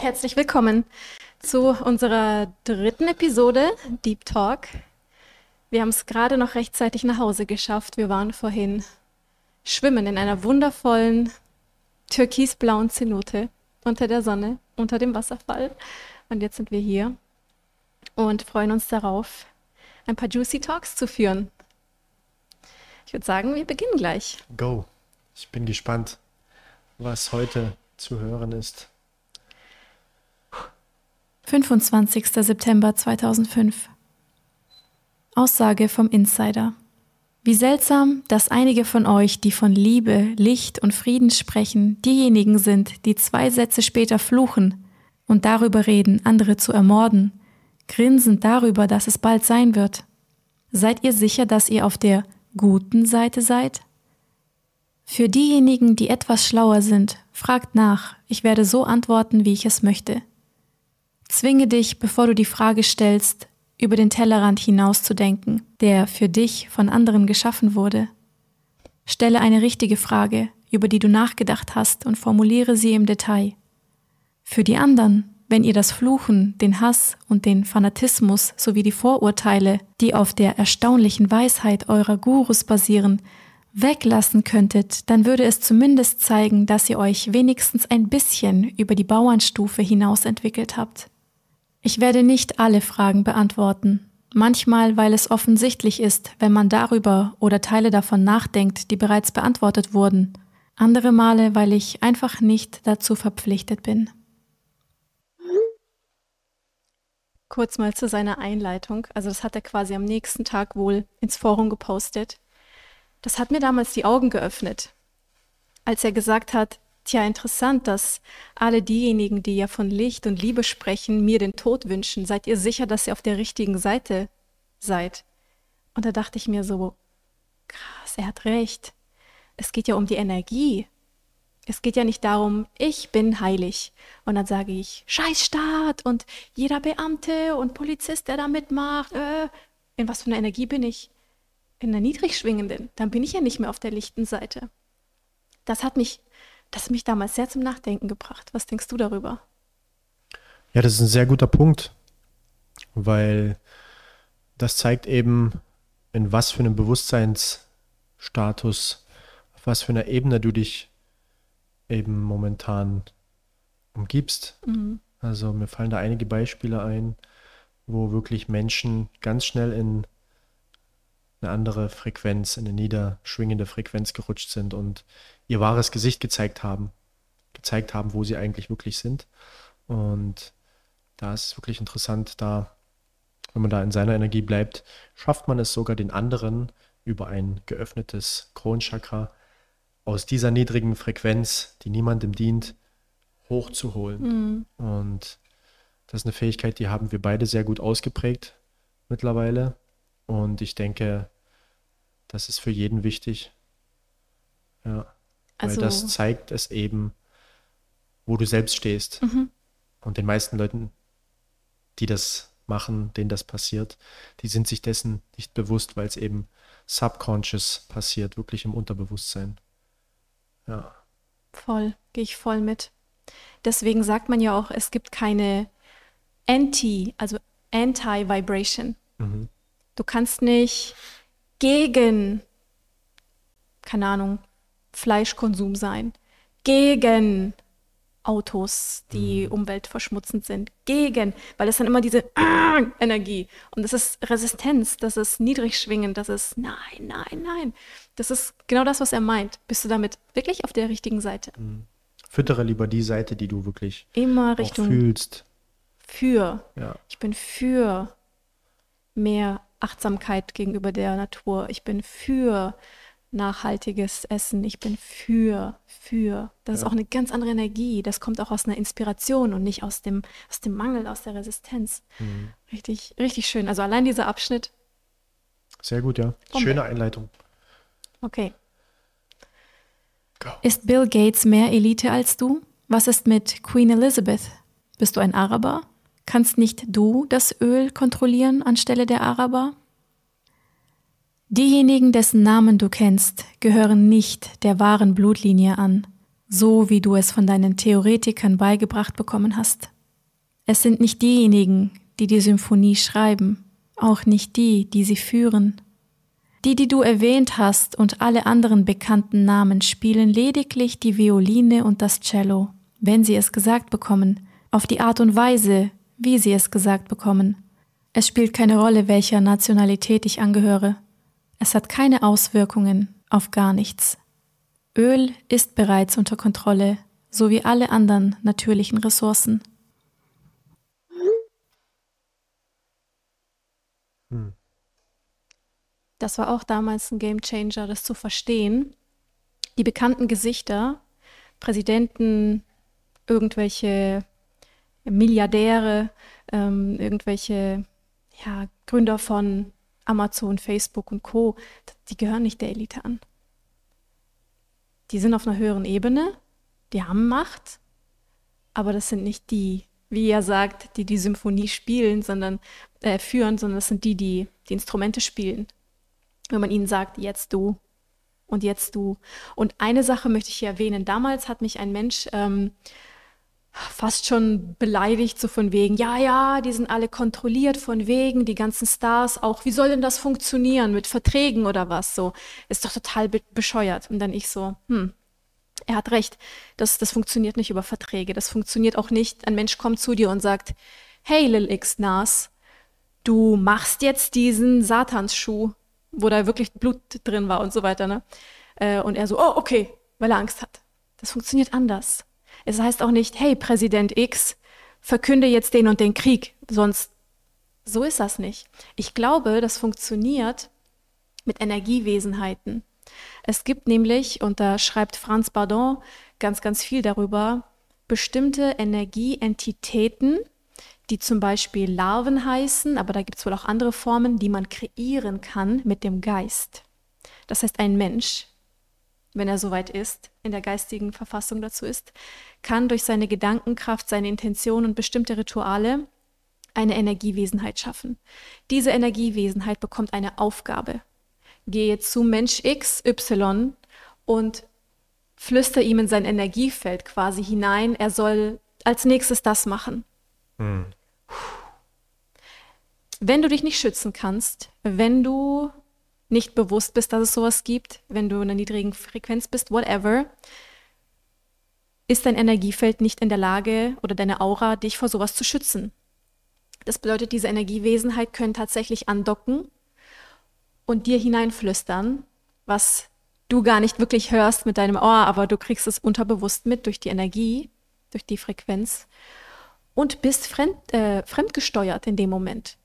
Herzlich willkommen zu unserer dritten Episode Deep Talk. Wir haben es gerade noch rechtzeitig nach Hause geschafft. Wir waren vorhin schwimmen in einer wundervollen türkisblauen Zenote unter der Sonne, unter dem Wasserfall. Und jetzt sind wir hier und freuen uns darauf, ein paar Juicy Talks zu führen. Ich würde sagen, wir beginnen gleich. Go. Ich bin gespannt, was heute zu hören ist. 25. September 2005. Aussage vom Insider. Wie seltsam, dass einige von euch, die von Liebe, Licht und Frieden sprechen, diejenigen sind, die zwei Sätze später fluchen und darüber reden, andere zu ermorden, grinsend darüber, dass es bald sein wird. Seid ihr sicher, dass ihr auf der guten Seite seid? Für diejenigen, die etwas schlauer sind, fragt nach, ich werde so antworten, wie ich es möchte. Zwinge dich, bevor du die Frage stellst, über den Tellerrand hinauszudenken, der für dich von anderen geschaffen wurde. Stelle eine richtige Frage, über die du nachgedacht hast und formuliere sie im Detail. Für die anderen, wenn ihr das Fluchen, den Hass und den Fanatismus sowie die Vorurteile, die auf der erstaunlichen Weisheit eurer Gurus basieren, weglassen könntet, dann würde es zumindest zeigen, dass ihr euch wenigstens ein bisschen über die Bauernstufe hinaus entwickelt habt. Ich werde nicht alle Fragen beantworten, manchmal weil es offensichtlich ist, wenn man darüber oder Teile davon nachdenkt, die bereits beantwortet wurden, andere Male, weil ich einfach nicht dazu verpflichtet bin. Kurz mal zu seiner Einleitung, also das hat er quasi am nächsten Tag wohl ins Forum gepostet. Das hat mir damals die Augen geöffnet, als er gesagt hat, Tja, interessant, dass alle diejenigen, die ja von Licht und Liebe sprechen, mir den Tod wünschen. Seid ihr sicher, dass ihr auf der richtigen Seite seid? Und da dachte ich mir so, krass, er hat recht. Es geht ja um die Energie. Es geht ja nicht darum, ich bin heilig. Und dann sage ich, scheiß Staat und jeder Beamte und Polizist, der da mitmacht. Äh, in was für einer Energie bin ich? In der niedrig schwingenden. Dann bin ich ja nicht mehr auf der lichten Seite. Das hat mich das hat mich damals sehr zum Nachdenken gebracht. Was denkst du darüber? Ja, das ist ein sehr guter Punkt, weil das zeigt eben, in was für einem Bewusstseinsstatus, auf was für einer Ebene du dich eben momentan umgibst. Mhm. Also mir fallen da einige Beispiele ein, wo wirklich Menschen ganz schnell in eine andere Frequenz, in eine niederschwingende Frequenz gerutscht sind und ihr wahres Gesicht gezeigt haben, gezeigt haben, wo sie eigentlich wirklich sind. Und da ist es wirklich interessant, da, wenn man da in seiner Energie bleibt, schafft man es sogar den anderen über ein geöffnetes Kronchakra aus dieser niedrigen Frequenz, die niemandem dient, hochzuholen. Mhm. Und das ist eine Fähigkeit, die haben wir beide sehr gut ausgeprägt mittlerweile. Und ich denke, das ist für jeden wichtig. Ja. Also, weil das zeigt es eben, wo du selbst stehst. Mhm. Und den meisten Leuten, die das machen, denen das passiert, die sind sich dessen nicht bewusst, weil es eben subconscious passiert, wirklich im Unterbewusstsein. Ja. Voll, gehe ich voll mit. Deswegen sagt man ja auch, es gibt keine Anti, also Anti-Vibration. Mhm. Du kannst nicht gegen, keine Ahnung, Fleischkonsum sein, gegen Autos, die mhm. umweltverschmutzend sind, gegen, weil es dann immer diese äh, Energie und das ist Resistenz, das ist niedrig schwingend, das ist nein, nein, nein. Das ist genau das, was er meint. Bist du damit wirklich auf der richtigen Seite? Mhm. Füttere lieber die Seite, die du wirklich immer Richtung fühlst. Für. Ja. Ich bin für mehr Achtsamkeit gegenüber der Natur. Ich bin für nachhaltiges Essen. Ich bin für, für. Das ja. ist auch eine ganz andere Energie. Das kommt auch aus einer Inspiration und nicht aus dem, aus dem Mangel, aus der Resistenz. Mhm. Richtig, richtig schön. Also allein dieser Abschnitt. Sehr gut, ja. Bombe. Schöne Einleitung. Okay. Go. Ist Bill Gates mehr Elite als du? Was ist mit Queen Elizabeth? Bist du ein Araber? Kannst nicht du das Öl kontrollieren anstelle der Araber? Diejenigen, dessen Namen du kennst, gehören nicht der wahren Blutlinie an. so wie du es von deinen Theoretikern beigebracht bekommen hast. Es sind nicht diejenigen, die die Symphonie schreiben, auch nicht die, die sie führen. Die, die du erwähnt hast und alle anderen bekannten Namen spielen lediglich die Violine und das Cello, wenn sie es gesagt bekommen, auf die Art und Weise, wie sie es gesagt bekommen. Es spielt keine Rolle, welcher Nationalität ich angehöre. Es hat keine Auswirkungen auf gar nichts. Öl ist bereits unter Kontrolle, so wie alle anderen natürlichen Ressourcen. Hm. Das war auch damals ein Game Changer, das zu verstehen. Die bekannten Gesichter, Präsidenten, irgendwelche Milliardäre, ähm, irgendwelche ja, Gründer von Amazon, Facebook und Co., die gehören nicht der Elite an. Die sind auf einer höheren Ebene, die haben Macht, aber das sind nicht die, wie er sagt, die die Symphonie spielen, sondern äh, führen, sondern das sind die, die die Instrumente spielen. Wenn man ihnen sagt, jetzt du und jetzt du. Und eine Sache möchte ich hier erwähnen. Damals hat mich ein Mensch ähm, fast schon beleidigt, so von wegen, ja, ja, die sind alle kontrolliert von wegen, die ganzen Stars auch, wie soll denn das funktionieren mit Verträgen oder was? So, ist doch total be bescheuert. Und dann ich so, hm, er hat recht, das, das funktioniert nicht über Verträge, das funktioniert auch nicht, ein Mensch kommt zu dir und sagt, hey Lil X Nas, du machst jetzt diesen Satansschuh, wo da wirklich Blut drin war und so weiter, ne? Äh, und er so, oh, okay, weil er Angst hat. Das funktioniert anders. Es heißt auch nicht, hey, Präsident X, verkünde jetzt den und den Krieg, sonst so ist das nicht. Ich glaube, das funktioniert mit Energiewesenheiten. Es gibt nämlich, und da schreibt Franz Bardon ganz, ganz viel darüber, bestimmte Energieentitäten, die zum Beispiel Larven heißen, aber da gibt es wohl auch andere Formen, die man kreieren kann mit dem Geist. Das heißt, ein Mensch, wenn er soweit ist, in der geistigen Verfassung dazu ist, kann durch seine Gedankenkraft, seine Intention und bestimmte Rituale eine Energiewesenheit schaffen. Diese Energiewesenheit bekommt eine Aufgabe. Gehe zu Mensch X, Y und flüster ihm in sein Energiefeld quasi hinein, er soll als nächstes das machen. Hm. Wenn du dich nicht schützen kannst, wenn du nicht bewusst bist, dass es sowas gibt, wenn du in einer niedrigen Frequenz bist, whatever, ist dein Energiefeld nicht in der Lage oder deine Aura, dich vor sowas zu schützen. Das bedeutet, diese Energiewesenheit können tatsächlich andocken und dir hineinflüstern, was du gar nicht wirklich hörst mit deinem Ohr, aber du kriegst es unterbewusst mit durch die Energie, durch die Frequenz und bist fremd, äh, fremdgesteuert in dem Moment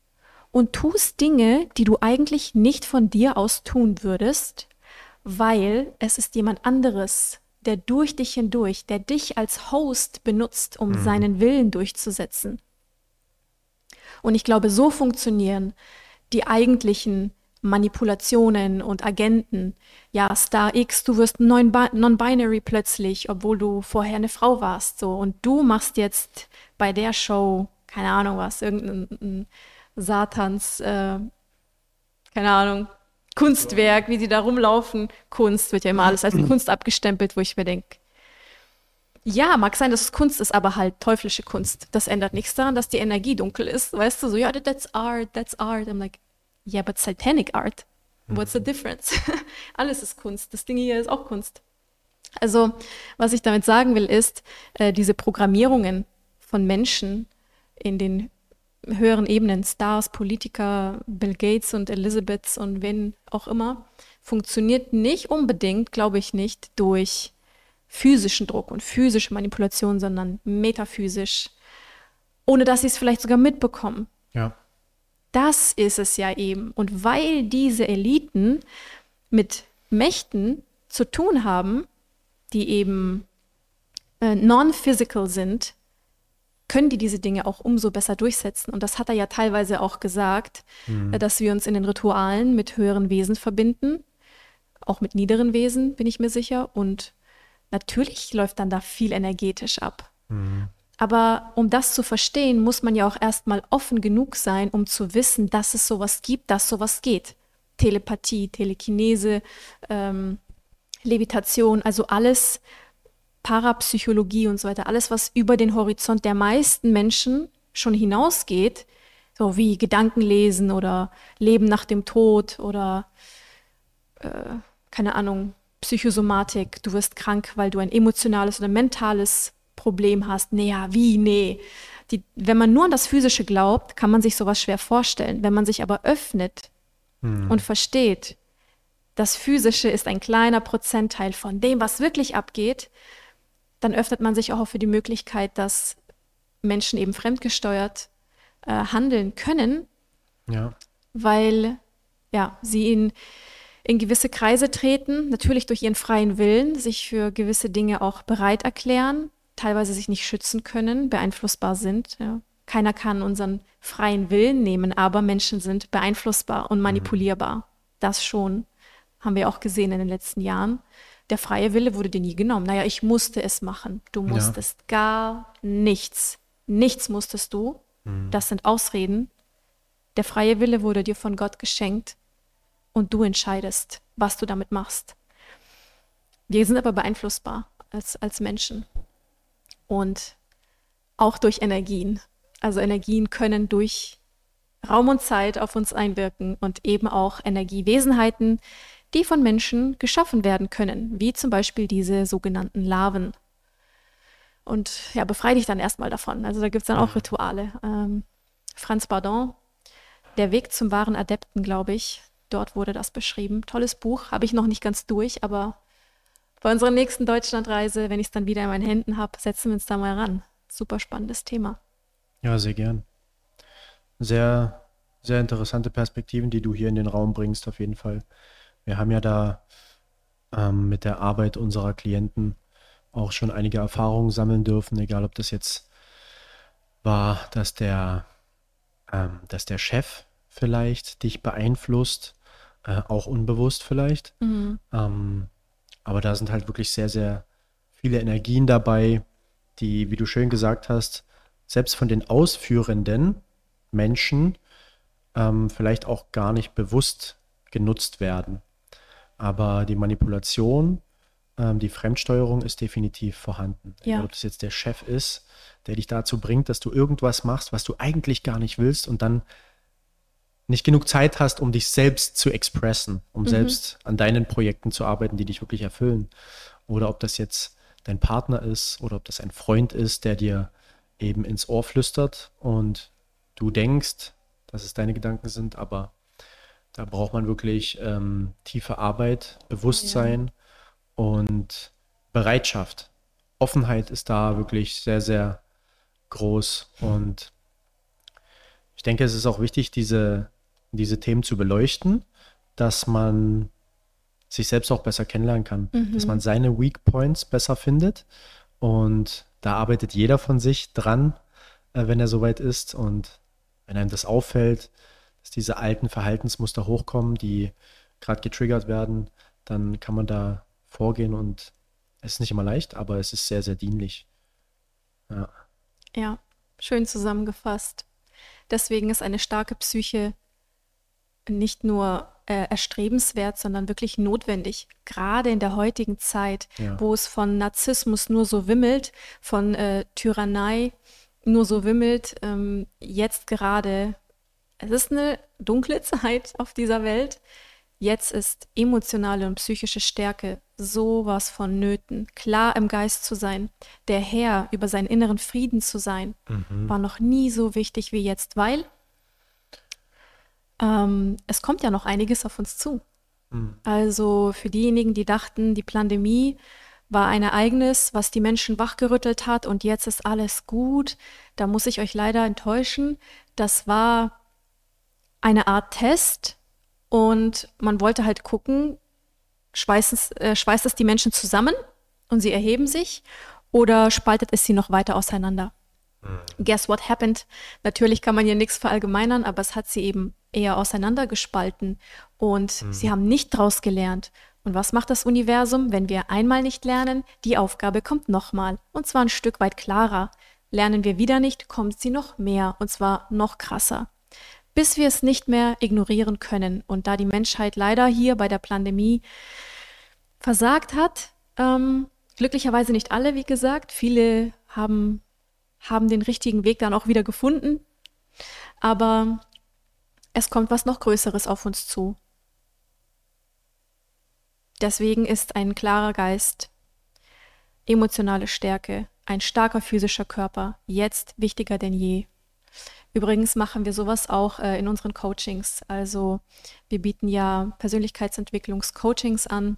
und tust Dinge, die du eigentlich nicht von dir aus tun würdest, weil es ist jemand anderes, der durch dich hindurch, der dich als Host benutzt, um mhm. seinen Willen durchzusetzen. Und ich glaube, so funktionieren die eigentlichen Manipulationen und Agenten. Ja, Star X, du wirst non-binary plötzlich, obwohl du vorher eine Frau warst. So. Und du machst jetzt bei der Show, keine Ahnung was, irgendein Satans, äh, keine Ahnung, Kunstwerk, wie sie da rumlaufen. Kunst wird ja immer alles als Kunst abgestempelt, wo ich mir denke, ja, mag sein, dass es Kunst ist, aber halt teuflische Kunst. Das ändert nichts daran, dass die Energie dunkel ist. Weißt du, so, ja, that's art, that's art. I'm like, yeah, but satanic art. What's the difference? Alles ist Kunst. Das Ding hier ist auch Kunst. Also, was ich damit sagen will, ist, äh, diese Programmierungen von Menschen in den höheren Ebenen, Stars, Politiker, Bill Gates und Elizabeth und wen auch immer, funktioniert nicht unbedingt, glaube ich nicht, durch physischen Druck und physische Manipulation, sondern metaphysisch, ohne dass sie es vielleicht sogar mitbekommen. Ja. Das ist es ja eben. Und weil diese Eliten mit Mächten zu tun haben, die eben äh, non-physical sind, können die diese Dinge auch umso besser durchsetzen. Und das hat er ja teilweise auch gesagt, mhm. dass wir uns in den Ritualen mit höheren Wesen verbinden, auch mit niederen Wesen, bin ich mir sicher. Und natürlich läuft dann da viel energetisch ab. Mhm. Aber um das zu verstehen, muss man ja auch erstmal offen genug sein, um zu wissen, dass es sowas gibt, dass sowas geht. Telepathie, Telekinese, ähm, Levitation, also alles, Parapsychologie und so weiter, alles, was über den Horizont der meisten Menschen schon hinausgeht, so wie Gedankenlesen oder Leben nach dem Tod oder äh, keine Ahnung, Psychosomatik, du wirst krank, weil du ein emotionales oder mentales Problem hast. Nee, ja, wie? Nee. Die, wenn man nur an das Physische glaubt, kann man sich sowas schwer vorstellen. Wenn man sich aber öffnet hm. und versteht, das Physische ist ein kleiner Prozentteil von dem, was wirklich abgeht, dann öffnet man sich auch für die Möglichkeit, dass Menschen eben fremdgesteuert äh, handeln können, ja. weil ja, sie in, in gewisse Kreise treten, natürlich durch ihren freien Willen, sich für gewisse Dinge auch bereit erklären, teilweise sich nicht schützen können, beeinflussbar sind. Ja. Keiner kann unseren freien Willen nehmen, aber Menschen sind beeinflussbar und mhm. manipulierbar. Mhm. Das schon haben wir auch gesehen in den letzten Jahren. Der freie Wille wurde dir nie genommen. Naja, ich musste es machen. Du musstest ja. gar nichts. Nichts musstest du. Mhm. Das sind Ausreden. Der freie Wille wurde dir von Gott geschenkt und du entscheidest, was du damit machst. Wir sind aber beeinflussbar als, als Menschen und auch durch Energien. Also Energien können durch Raum und Zeit auf uns einwirken und eben auch Energiewesenheiten, die von Menschen geschaffen werden können, wie zum Beispiel diese sogenannten Larven. Und ja, befreie dich dann erstmal davon. Also da gibt es dann auch mhm. Rituale. Ähm, Franz Bardon, Der Weg zum wahren Adepten, glaube ich, dort wurde das beschrieben. Tolles Buch, habe ich noch nicht ganz durch, aber bei unserer nächsten Deutschlandreise, wenn ich es dann wieder in meinen Händen habe, setzen wir uns da mal ran. Super spannendes Thema. Ja, sehr gern. Sehr, sehr interessante Perspektiven, die du hier in den Raum bringst, auf jeden Fall. Wir haben ja da ähm, mit der Arbeit unserer Klienten auch schon einige Erfahrungen sammeln dürfen, egal ob das jetzt war, dass der, ähm, dass der Chef vielleicht dich beeinflusst, äh, auch unbewusst vielleicht. Mhm. Ähm, aber da sind halt wirklich sehr, sehr viele Energien dabei, die, wie du schön gesagt hast, selbst von den ausführenden Menschen ähm, vielleicht auch gar nicht bewusst genutzt werden. Aber die Manipulation, ähm, die Fremdsteuerung ist definitiv vorhanden. Ja. Egal, ob das jetzt der Chef ist, der dich dazu bringt, dass du irgendwas machst, was du eigentlich gar nicht willst und dann nicht genug Zeit hast, um dich selbst zu expressen, um mhm. selbst an deinen Projekten zu arbeiten, die dich wirklich erfüllen. Oder ob das jetzt dein Partner ist oder ob das ein Freund ist, der dir eben ins Ohr flüstert und du denkst, dass es deine Gedanken sind, aber da braucht man wirklich ähm, tiefe Arbeit, Bewusstsein ja. und Bereitschaft. Offenheit ist da wirklich sehr, sehr groß. Und ich denke, es ist auch wichtig, diese, diese Themen zu beleuchten, dass man sich selbst auch besser kennenlernen kann, mhm. dass man seine Weak Points besser findet. Und da arbeitet jeder von sich dran, äh, wenn er soweit ist. Und wenn einem das auffällt, dass diese alten Verhaltensmuster hochkommen, die gerade getriggert werden, dann kann man da vorgehen und es ist nicht immer leicht, aber es ist sehr, sehr dienlich. Ja. Ja, schön zusammengefasst. Deswegen ist eine starke Psyche nicht nur äh, erstrebenswert, sondern wirklich notwendig, gerade in der heutigen Zeit, ja. wo es von Narzissmus nur so wimmelt, von äh, Tyrannei nur so wimmelt, ähm, jetzt gerade es ist eine dunkle Zeit auf dieser Welt. Jetzt ist emotionale und psychische Stärke sowas von Nöten. Klar im Geist zu sein, der Herr über seinen inneren Frieden zu sein, mhm. war noch nie so wichtig wie jetzt, weil ähm, es kommt ja noch einiges auf uns zu. Mhm. Also für diejenigen, die dachten, die Pandemie war ein Ereignis, was die Menschen wachgerüttelt hat und jetzt ist alles gut, da muss ich euch leider enttäuschen. Das war eine Art Test und man wollte halt gucken, schweißt es, äh, schweißt es die Menschen zusammen und sie erheben sich oder spaltet es sie noch weiter auseinander? Mhm. Guess what happened? Natürlich kann man hier nichts verallgemeinern, aber es hat sie eben eher auseinandergespalten und mhm. sie haben nicht draus gelernt. Und was macht das Universum, wenn wir einmal nicht lernen? Die Aufgabe kommt nochmal und zwar ein Stück weit klarer. Lernen wir wieder nicht, kommt sie noch mehr und zwar noch krasser bis wir es nicht mehr ignorieren können. Und da die Menschheit leider hier bei der Pandemie versagt hat, ähm, Glücklicherweise nicht alle, wie gesagt. Viele haben, haben den richtigen Weg dann auch wieder gefunden. Aber es kommt was noch Größeres auf uns zu. Deswegen ist ein klarer Geist, emotionale Stärke, ein starker physischer Körper jetzt wichtiger denn je. Übrigens machen wir sowas auch äh, in unseren Coachings. Also wir bieten ja Persönlichkeitsentwicklungscoachings an,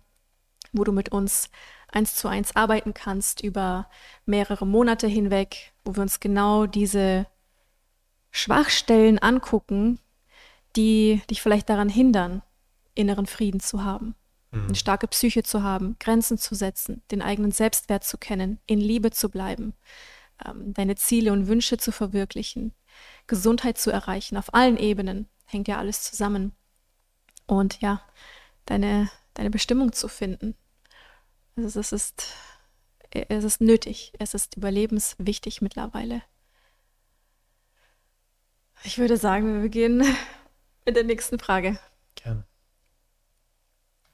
wo du mit uns eins zu eins arbeiten kannst über mehrere Monate hinweg, wo wir uns genau diese Schwachstellen angucken, die dich vielleicht daran hindern, inneren Frieden zu haben, mhm. eine starke Psyche zu haben, Grenzen zu setzen, den eigenen Selbstwert zu kennen, in Liebe zu bleiben, ähm, deine Ziele und Wünsche zu verwirklichen, Gesundheit zu erreichen, auf allen Ebenen hängt ja alles zusammen. Und ja, deine, deine Bestimmung zu finden. Also es ist, es ist nötig, es ist überlebenswichtig mittlerweile. Ich würde sagen, wir beginnen mit der nächsten Frage. Gerne.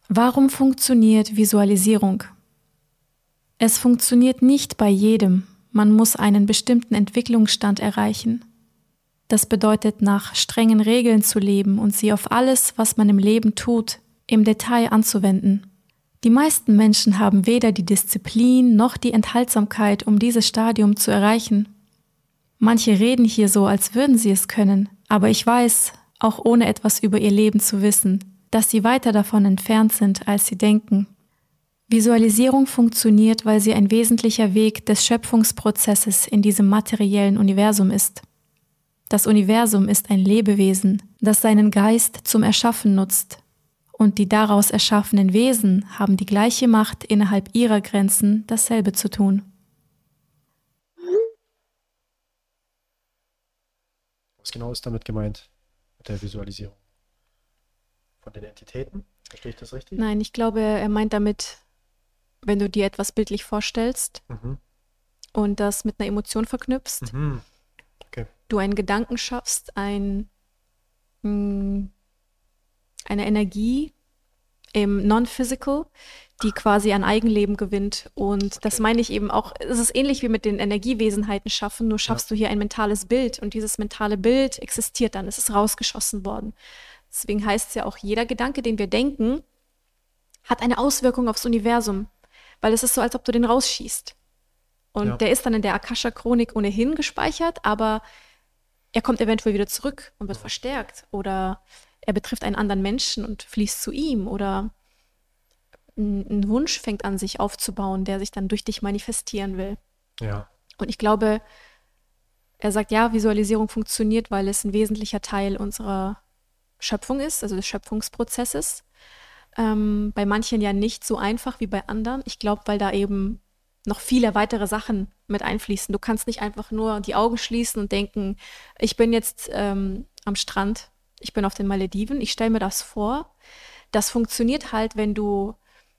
Warum funktioniert Visualisierung? Es funktioniert nicht bei jedem. Man muss einen bestimmten Entwicklungsstand erreichen. Das bedeutet, nach strengen Regeln zu leben und sie auf alles, was man im Leben tut, im Detail anzuwenden. Die meisten Menschen haben weder die Disziplin noch die Enthaltsamkeit, um dieses Stadium zu erreichen. Manche reden hier so, als würden sie es können, aber ich weiß, auch ohne etwas über ihr Leben zu wissen, dass sie weiter davon entfernt sind, als sie denken. Visualisierung funktioniert, weil sie ein wesentlicher Weg des Schöpfungsprozesses in diesem materiellen Universum ist. Das Universum ist ein Lebewesen, das seinen Geist zum Erschaffen nutzt, und die daraus erschaffenen Wesen haben die gleiche Macht innerhalb ihrer Grenzen, dasselbe zu tun. Was genau ist damit gemeint, mit der Visualisierung? Von den Entitäten? Verstehe ich das richtig? Nein, ich glaube, er meint damit, wenn du dir etwas bildlich vorstellst mhm. und das mit einer Emotion verknüpfst, mhm. Du einen Gedanken schaffst, ein, mh, hm, eine Energie im Non-Physical, die quasi ein Eigenleben gewinnt. Und okay. das meine ich eben auch, es ist ähnlich wie mit den Energiewesenheiten schaffen, nur schaffst ja. du hier ein mentales Bild und dieses mentale Bild existiert dann, es ist rausgeschossen worden. Deswegen heißt es ja auch, jeder Gedanke, den wir denken, hat eine Auswirkung aufs Universum, weil es ist so, als ob du den rausschießt. Und ja. der ist dann in der Akasha-Chronik ohnehin gespeichert, aber er kommt eventuell wieder zurück und wird verstärkt oder er betrifft einen anderen Menschen und fließt zu ihm oder ein, Wunsch fängt an, sich aufzubauen, der sich dann durch dich manifestieren will. Ja. Und ich glaube, er sagt, ja, Visualisierung funktioniert, weil es ein wesentlicher Teil unserer Schöpfung ist, also des Schöpfungsprozesses. Ähm, bei manchen ja nicht so einfach wie bei anderen. Ich glaube, weil da eben noch viele weitere Sachen mit einfließen. Du kannst nicht einfach nur die Augen schließen und denken, ich bin jetzt ähm, am Strand, ich bin auf den Malediven, ich stelle mir das vor. Das funktioniert halt, wenn du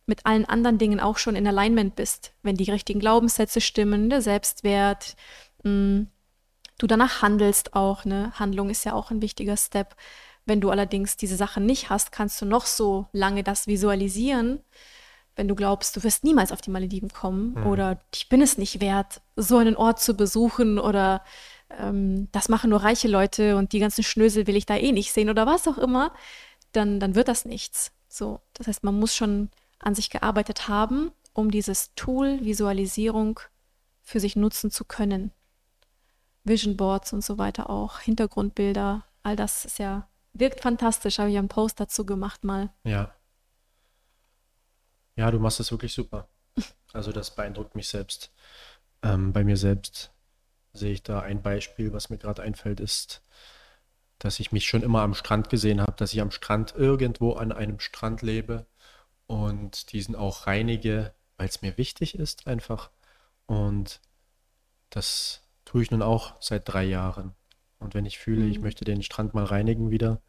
mit allen anderen Dingen auch schon in Alignment bist, wenn die richtigen Glaubenssätze stimmen, der Selbstwert, mh, mm, du danach handelst auch, ne? Handlung ist ja auch ein wichtiger Step. Wenn du allerdings diese Sachen nicht hast, kannst du noch so lange das visualisieren, wenn du glaubst, du wirst niemals auf die Malediven kommen mhm. oder ich bin es nicht wert, so einen Ort zu besuchen oder ähm, das machen nur reiche Leute und die ganzen Schnösel will ich da eh nicht sehen oder was auch immer, dann, dann wird das nichts. So, das heißt, man muss schon an sich gearbeitet haben, um dieses Tool Visualisierung für sich nutzen zu können. Vision Boards und so weiter auch, Hintergrundbilder, all das ist ja, wirkt fantastisch, habe ich einen Post dazu gemacht mal. Ja. Ja, du machst das wirklich super. Also das beeindruckt mich selbst. Ähm, bei mir selbst sehe ich da ein Beispiel, was mir gerade einfällt, ist, dass ich mich schon immer am Strand gesehen habe, dass ich am Strand irgendwo an einem Strand lebe und diesen auch reinige, weil es mir wichtig ist einfach. Und das tue ich nun auch seit drei Jahren. Und wenn ich fühle, mhm. ich möchte den Strand mal reinigen wieder,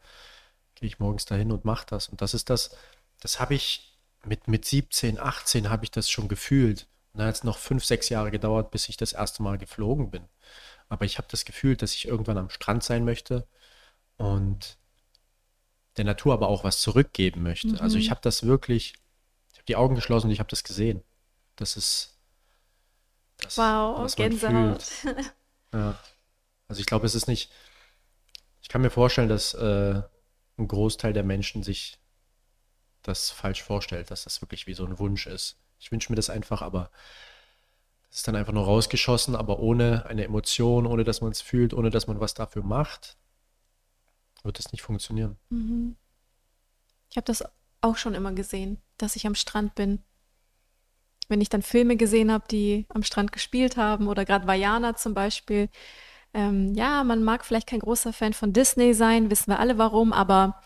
gehe ich morgens dahin und mache das. Und das ist das, das habe ich mit, mit 17, 18 habe ich das schon gefühlt. Und dann hat es noch fünf, sechs Jahre gedauert, bis ich das erste Mal geflogen bin. Aber ich habe das Gefühl, dass ich irgendwann am Strand sein möchte und der Natur aber auch was zurückgeben möchte. Mhm. Also ich habe das wirklich, ich habe die Augen geschlossen und ich habe das gesehen. Das ist, Das, wow, was Gänsehaut. Ja. Also ich glaube, es ist nicht, ich kann mir vorstellen, dass äh, ein Großteil der Menschen sich das falsch vorstellt, dass das wirklich wie so ein Wunsch ist. Ich wünsche mir das einfach, aber das ist dann einfach nur rausgeschossen, aber ohne eine Emotion, ohne dass man es fühlt, ohne dass man was dafür macht, wird es nicht funktionieren. Mhm. Ich habe das auch schon immer gesehen, dass ich am Strand bin. Wenn ich dann Filme gesehen habe, die am Strand gespielt haben oder gerade Vajana zum Beispiel. Ähm, ja, man mag vielleicht kein großer Fan von Disney sein, wissen wir alle warum, aber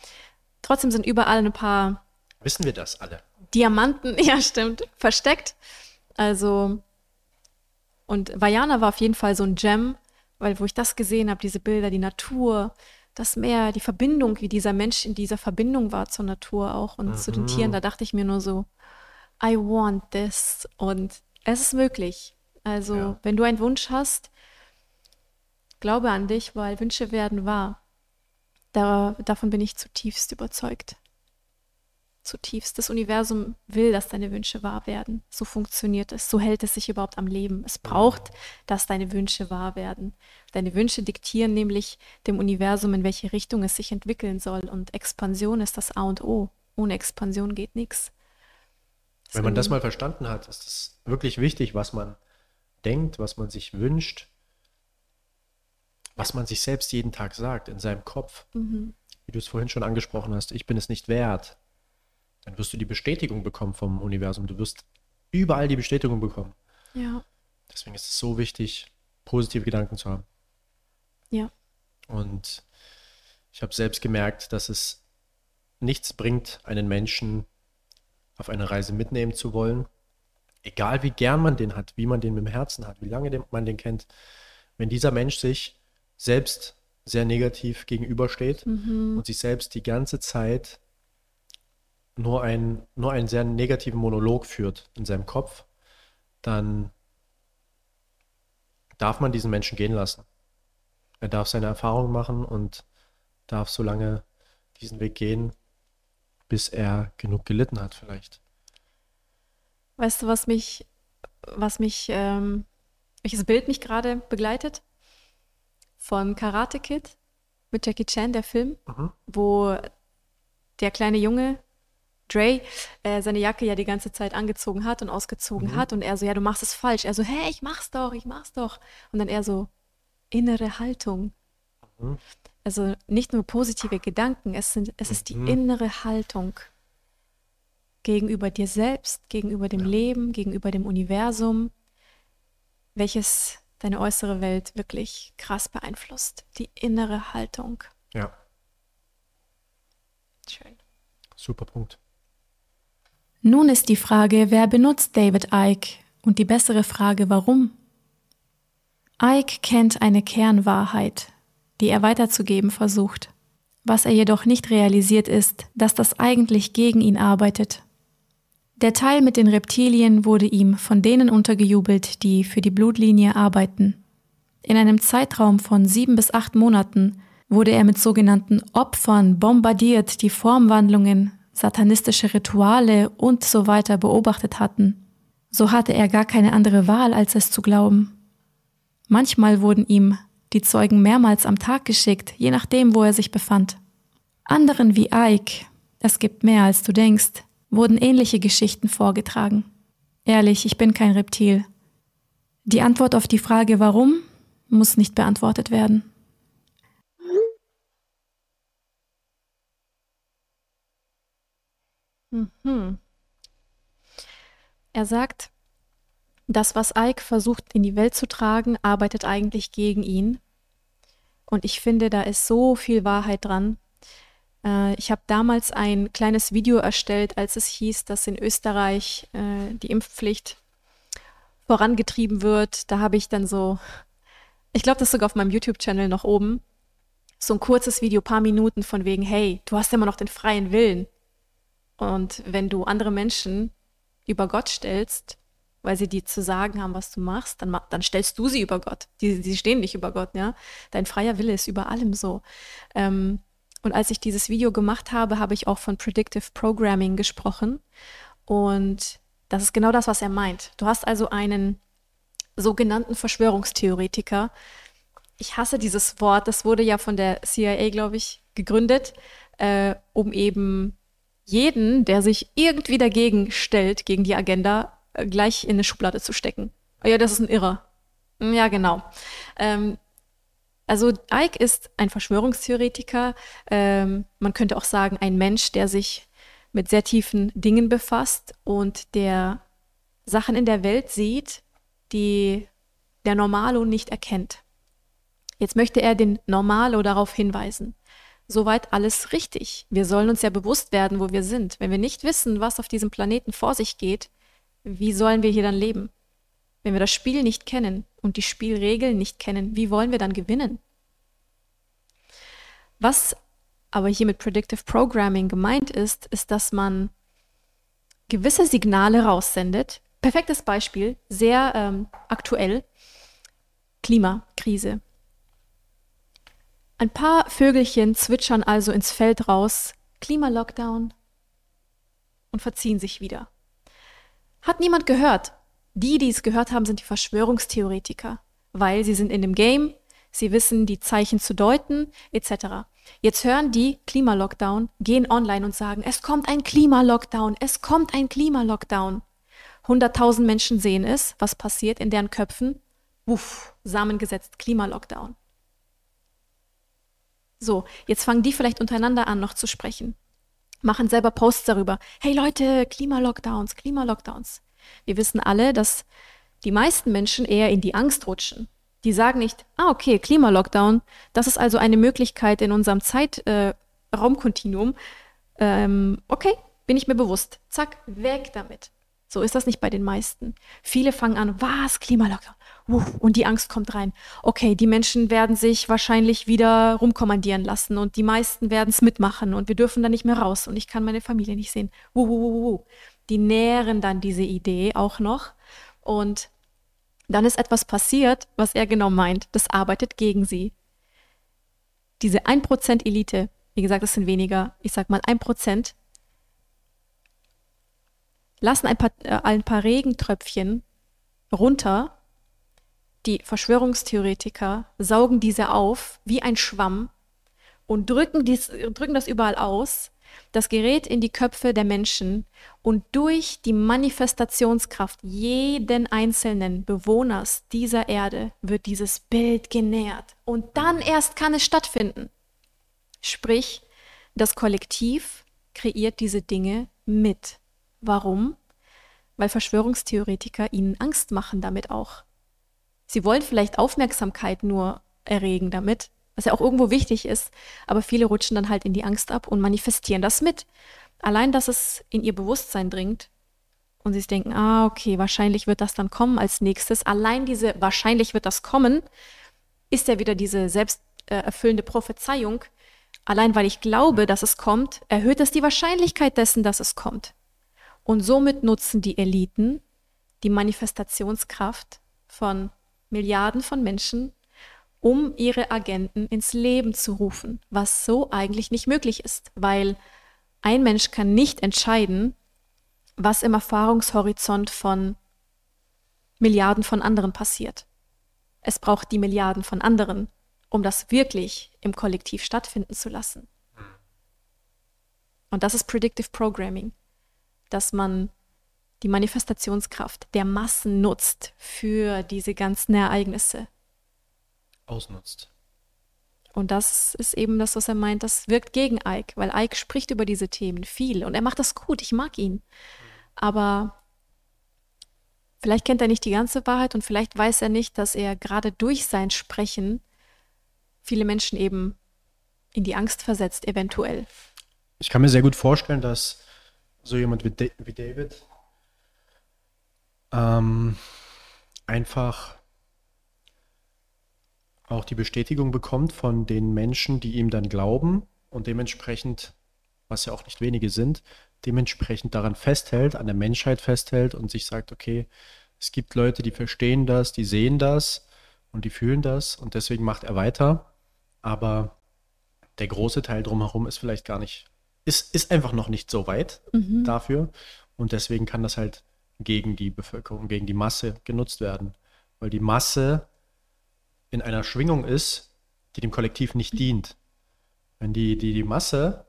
trotzdem sind überall ein paar. Wissen wir das alle? Diamanten, ja, stimmt, versteckt. Also, und Vajana war auf jeden Fall so ein Gem, weil wo ich das gesehen habe, diese Bilder, die Natur, das Meer, die Verbindung, wie dieser Mensch in dieser Verbindung war zur Natur auch und mhm. zu den mhm. Tieren, da dachte ich mir nur so, I want this. Und es ist möglich. Also, ja. wenn du einen Wunsch hast, glaube an dich, weil Wünsche werden wahr. Da, davon bin ich zutiefst überzeugt zutiefst. Das Universum will, dass deine Wünsche wahr werden. So funktioniert es. So hält es sich überhaupt am Leben. Es braucht, dass deine Wünsche wahr werden. Deine Wünsche diktieren nämlich dem Universum, in welche Richtung es sich entwickeln soll. Und Expansion ist das A und O. Ohne Expansion geht nichts. Wenn man das mal verstanden hat, ist es wirklich wichtig, was man denkt, was man sich wünscht, was man sich selbst jeden Tag sagt in seinem Kopf. Mhm. Wie du es vorhin schon angesprochen hast, ich bin es nicht wert dann wirst du die Bestätigung bekommen vom Universum. Du wirst überall die Bestätigung bekommen. Ja. Deswegen ist es so wichtig, positive Gedanken zu haben. Ja. Und ich habe selbst gemerkt, dass es nichts bringt, einen Menschen auf eine Reise mitnehmen zu wollen. Egal wie gern man den hat, wie man den mit dem Herzen hat, wie lange man den kennt. Wenn dieser Mensch sich selbst sehr negativ gegenübersteht mhm. und sich selbst die ganze Zeit nur, ein, nur einen sehr negativen Monolog führt in seinem Kopf, dann darf man diesen Menschen gehen lassen. Er darf seine Erfahrungen machen und darf so lange diesen Weg gehen, bis er genug gelitten hat, vielleicht. Weißt du, was mich, was mich, ähm, welches Bild mich gerade begleitet? Von Karate Kid mit Jackie Chan, der Film, mhm. wo der kleine Junge Dre äh, seine Jacke ja die ganze Zeit angezogen hat und ausgezogen mhm. hat und er so, ja, du machst es falsch. Er so, hey, ich mach's doch, ich mach's doch. Und dann er so, innere Haltung. Mhm. Also nicht nur positive Gedanken, es, sind, es ist die mhm. innere Haltung gegenüber dir selbst, gegenüber dem ja. Leben, gegenüber dem Universum, welches deine äußere Welt wirklich krass beeinflusst. Die innere Haltung. Ja. Schön. Super Punkt. Nun ist die Frage, wer benutzt David Icke und die bessere Frage, warum? Icke kennt eine Kernwahrheit, die er weiterzugeben versucht. Was er jedoch nicht realisiert ist, dass das eigentlich gegen ihn arbeitet. Der Teil mit den Reptilien wurde ihm von denen untergejubelt, die für die Blutlinie arbeiten. In einem Zeitraum von sieben bis acht Monaten wurde er mit sogenannten Opfern bombardiert, die Formwandlungen, satanistische Rituale und so weiter beobachtet hatten, so hatte er gar keine andere Wahl, als es zu glauben. Manchmal wurden ihm die Zeugen mehrmals am Tag geschickt, je nachdem, wo er sich befand. Anderen wie Ike, es gibt mehr als du denkst, wurden ähnliche Geschichten vorgetragen. Ehrlich, ich bin kein Reptil. Die Antwort auf die Frage warum muss nicht beantwortet werden. Mhm. Er sagt, das, was Ike versucht in die Welt zu tragen, arbeitet eigentlich gegen ihn. Und ich finde, da ist so viel Wahrheit dran. Äh, ich habe damals ein kleines Video erstellt, als es hieß, dass in Österreich äh, die Impfpflicht vorangetrieben wird. Da habe ich dann so, ich glaube, das ist sogar auf meinem YouTube-Channel noch oben, so ein kurzes Video, paar Minuten von wegen, hey, du hast immer noch den freien Willen. Und wenn du andere Menschen über Gott stellst, weil sie dir zu sagen haben, was du machst, dann, dann stellst du sie über Gott. Die, die stehen nicht über Gott, ja. Dein freier Wille ist über allem so. Ähm, und als ich dieses Video gemacht habe, habe ich auch von Predictive Programming gesprochen. Und das ist genau das, was er meint. Du hast also einen sogenannten Verschwörungstheoretiker. Ich hasse dieses Wort, das wurde ja von der CIA, glaube ich, gegründet, äh, um eben jeden, der sich irgendwie dagegen stellt, gegen die Agenda, äh, gleich in eine Schublade zu stecken. Ja, das ist ein Irrer. Ja, genau. Ähm, also Ike ist ein Verschwörungstheoretiker. Ähm, man könnte auch sagen, ein Mensch, der sich mit sehr tiefen Dingen befasst und der Sachen in der Welt sieht, die der Normalo nicht erkennt. Jetzt möchte er den Normalo darauf hinweisen. Soweit alles richtig. Wir sollen uns ja bewusst werden, wo wir sind. Wenn wir nicht wissen, was auf diesem Planeten vor sich geht, wie sollen wir hier dann leben? Wenn wir das Spiel nicht kennen und die Spielregeln nicht kennen, wie wollen wir dann gewinnen? Was aber hier mit Predictive Programming gemeint ist, ist, dass man gewisse Signale raussendet. Perfektes Beispiel, sehr ähm, aktuell, Klimakrise. Ein paar Vögelchen zwitschern also ins Feld raus, Klimalockdown und verziehen sich wieder. Hat niemand gehört. Die, die es gehört haben, sind die Verschwörungstheoretiker, weil sie sind in dem Game, sie wissen die Zeichen zu deuten, etc. Jetzt hören die Klimalockdown, gehen online und sagen, es kommt ein Klimalockdown, es kommt ein Klimalockdown. 100.000 Menschen sehen es, was passiert in deren Köpfen. Uff, Samen gesetzt, Klimalockdown. So, jetzt fangen die vielleicht untereinander an, noch zu sprechen. Machen selber Posts darüber. Hey Leute, Klimalockdowns, Klimalockdowns. Wir wissen alle, dass die meisten Menschen eher in die Angst rutschen. Die sagen nicht, ah, okay, Klimalockdown, das ist also eine Möglichkeit in unserem Zeitraumkontinuum. Äh, ähm, okay, bin ich mir bewusst. Zack, weg damit. So ist das nicht bei den meisten. Viele fangen an, was, Klimalockdown? Und die Angst kommt rein. Okay, die Menschen werden sich wahrscheinlich wieder rumkommandieren lassen und die meisten werden es mitmachen und wir dürfen da nicht mehr raus und ich kann meine Familie nicht sehen. Die nähren dann diese Idee auch noch. Und dann ist etwas passiert, was er genau meint. Das arbeitet gegen sie. Diese 1% Elite, wie gesagt, das sind weniger, ich sag mal 1%, lassen ein paar, äh, ein paar Regentröpfchen runter. Die Verschwörungstheoretiker saugen diese auf wie ein Schwamm und drücken, dies, drücken das überall aus das gerät in die Köpfe der Menschen und durch die Manifestationskraft jeden einzelnen Bewohners dieser Erde wird dieses Bild genährt und dann erst kann es stattfinden. Sprich, das Kollektiv kreiert diese Dinge mit. Warum? Weil Verschwörungstheoretiker ihnen Angst machen damit auch. Sie wollen vielleicht Aufmerksamkeit nur erregen damit, was ja auch irgendwo wichtig ist, aber viele rutschen dann halt in die Angst ab und manifestieren das mit. Allein, dass es in ihr Bewusstsein dringt und sie denken, ah, okay, wahrscheinlich wird das dann kommen als nächstes. Allein diese wahrscheinlich wird das kommen, ist ja wieder diese selbsterfüllende Prophezeiung. Allein weil ich glaube, dass es kommt, erhöht es die Wahrscheinlichkeit dessen, dass es kommt. Und somit nutzen die Eliten die Manifestationskraft von Milliarden von Menschen um ihre Agenten ins Leben zu rufen, was so eigentlich nicht möglich ist, weil ein Mensch kann nicht entscheiden, was im Erfahrungshorizont von Milliarden von anderen passiert. Es braucht die Milliarden von anderen, um das wirklich im Kollektiv stattfinden zu lassen. Und das ist Predictive Programming, dass man die Manifestationskraft der Massen nutzt für diese ganzen Ereignisse, ausnutzt. Und das ist eben das, was er meint, das wirkt gegen Ike, weil Ike spricht über diese Themen viel und er macht das gut, ich mag ihn. Aber vielleicht kennt er nicht die ganze Wahrheit und vielleicht weiß er nicht, dass er gerade durch sein Sprechen viele Menschen eben in die Angst versetzt, eventuell. Ich kann mir sehr gut vorstellen, dass so jemand wie, David ähm, einfach auch die Bestätigung bekommt von den Menschen, die ihm dann glauben und dementsprechend, was ja auch nicht wenige sind, dementsprechend daran festhält, an der Menschheit festhält und sich sagt, okay, es gibt Leute, die verstehen das, die sehen das und die fühlen das und deswegen macht er weiter. Aber der große Teil drumherum ist vielleicht gar nicht, ist, ist einfach noch nicht so weit mhm. dafür und deswegen kann das halt gegen die Bevölkerung, gegen die Masse genutzt werden. weil die Masse in einer Schwingung ist, die dem Kollektiv nicht dient. Wenn die, die, die Masse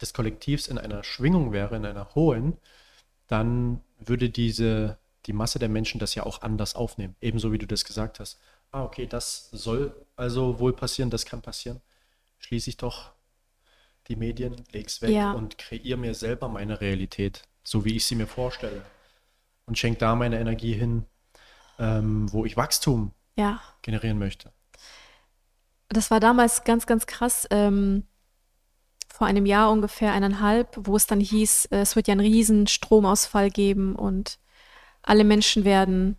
des Kollektivs in einer Schwingung wäre, in einer hohen, dann würde diese, die Masse der Menschen das ja auch anders aufnehmen. Ebenso wie du das gesagt hast. Ah, okay, das soll also wohl passieren, das kann passieren. Schließe ich doch die Medien, leg's weg ja. und kreiere mir selber meine Realität, so wie ich sie mir vorstelle. Und schenke da meine Energie hin, ähm, wo ich Wachstum ja. generieren möchte. Das war damals ganz, ganz krass. Ähm, vor einem Jahr ungefähr, eineinhalb, wo es dann hieß, äh, es wird ja einen riesen Stromausfall geben und alle Menschen werden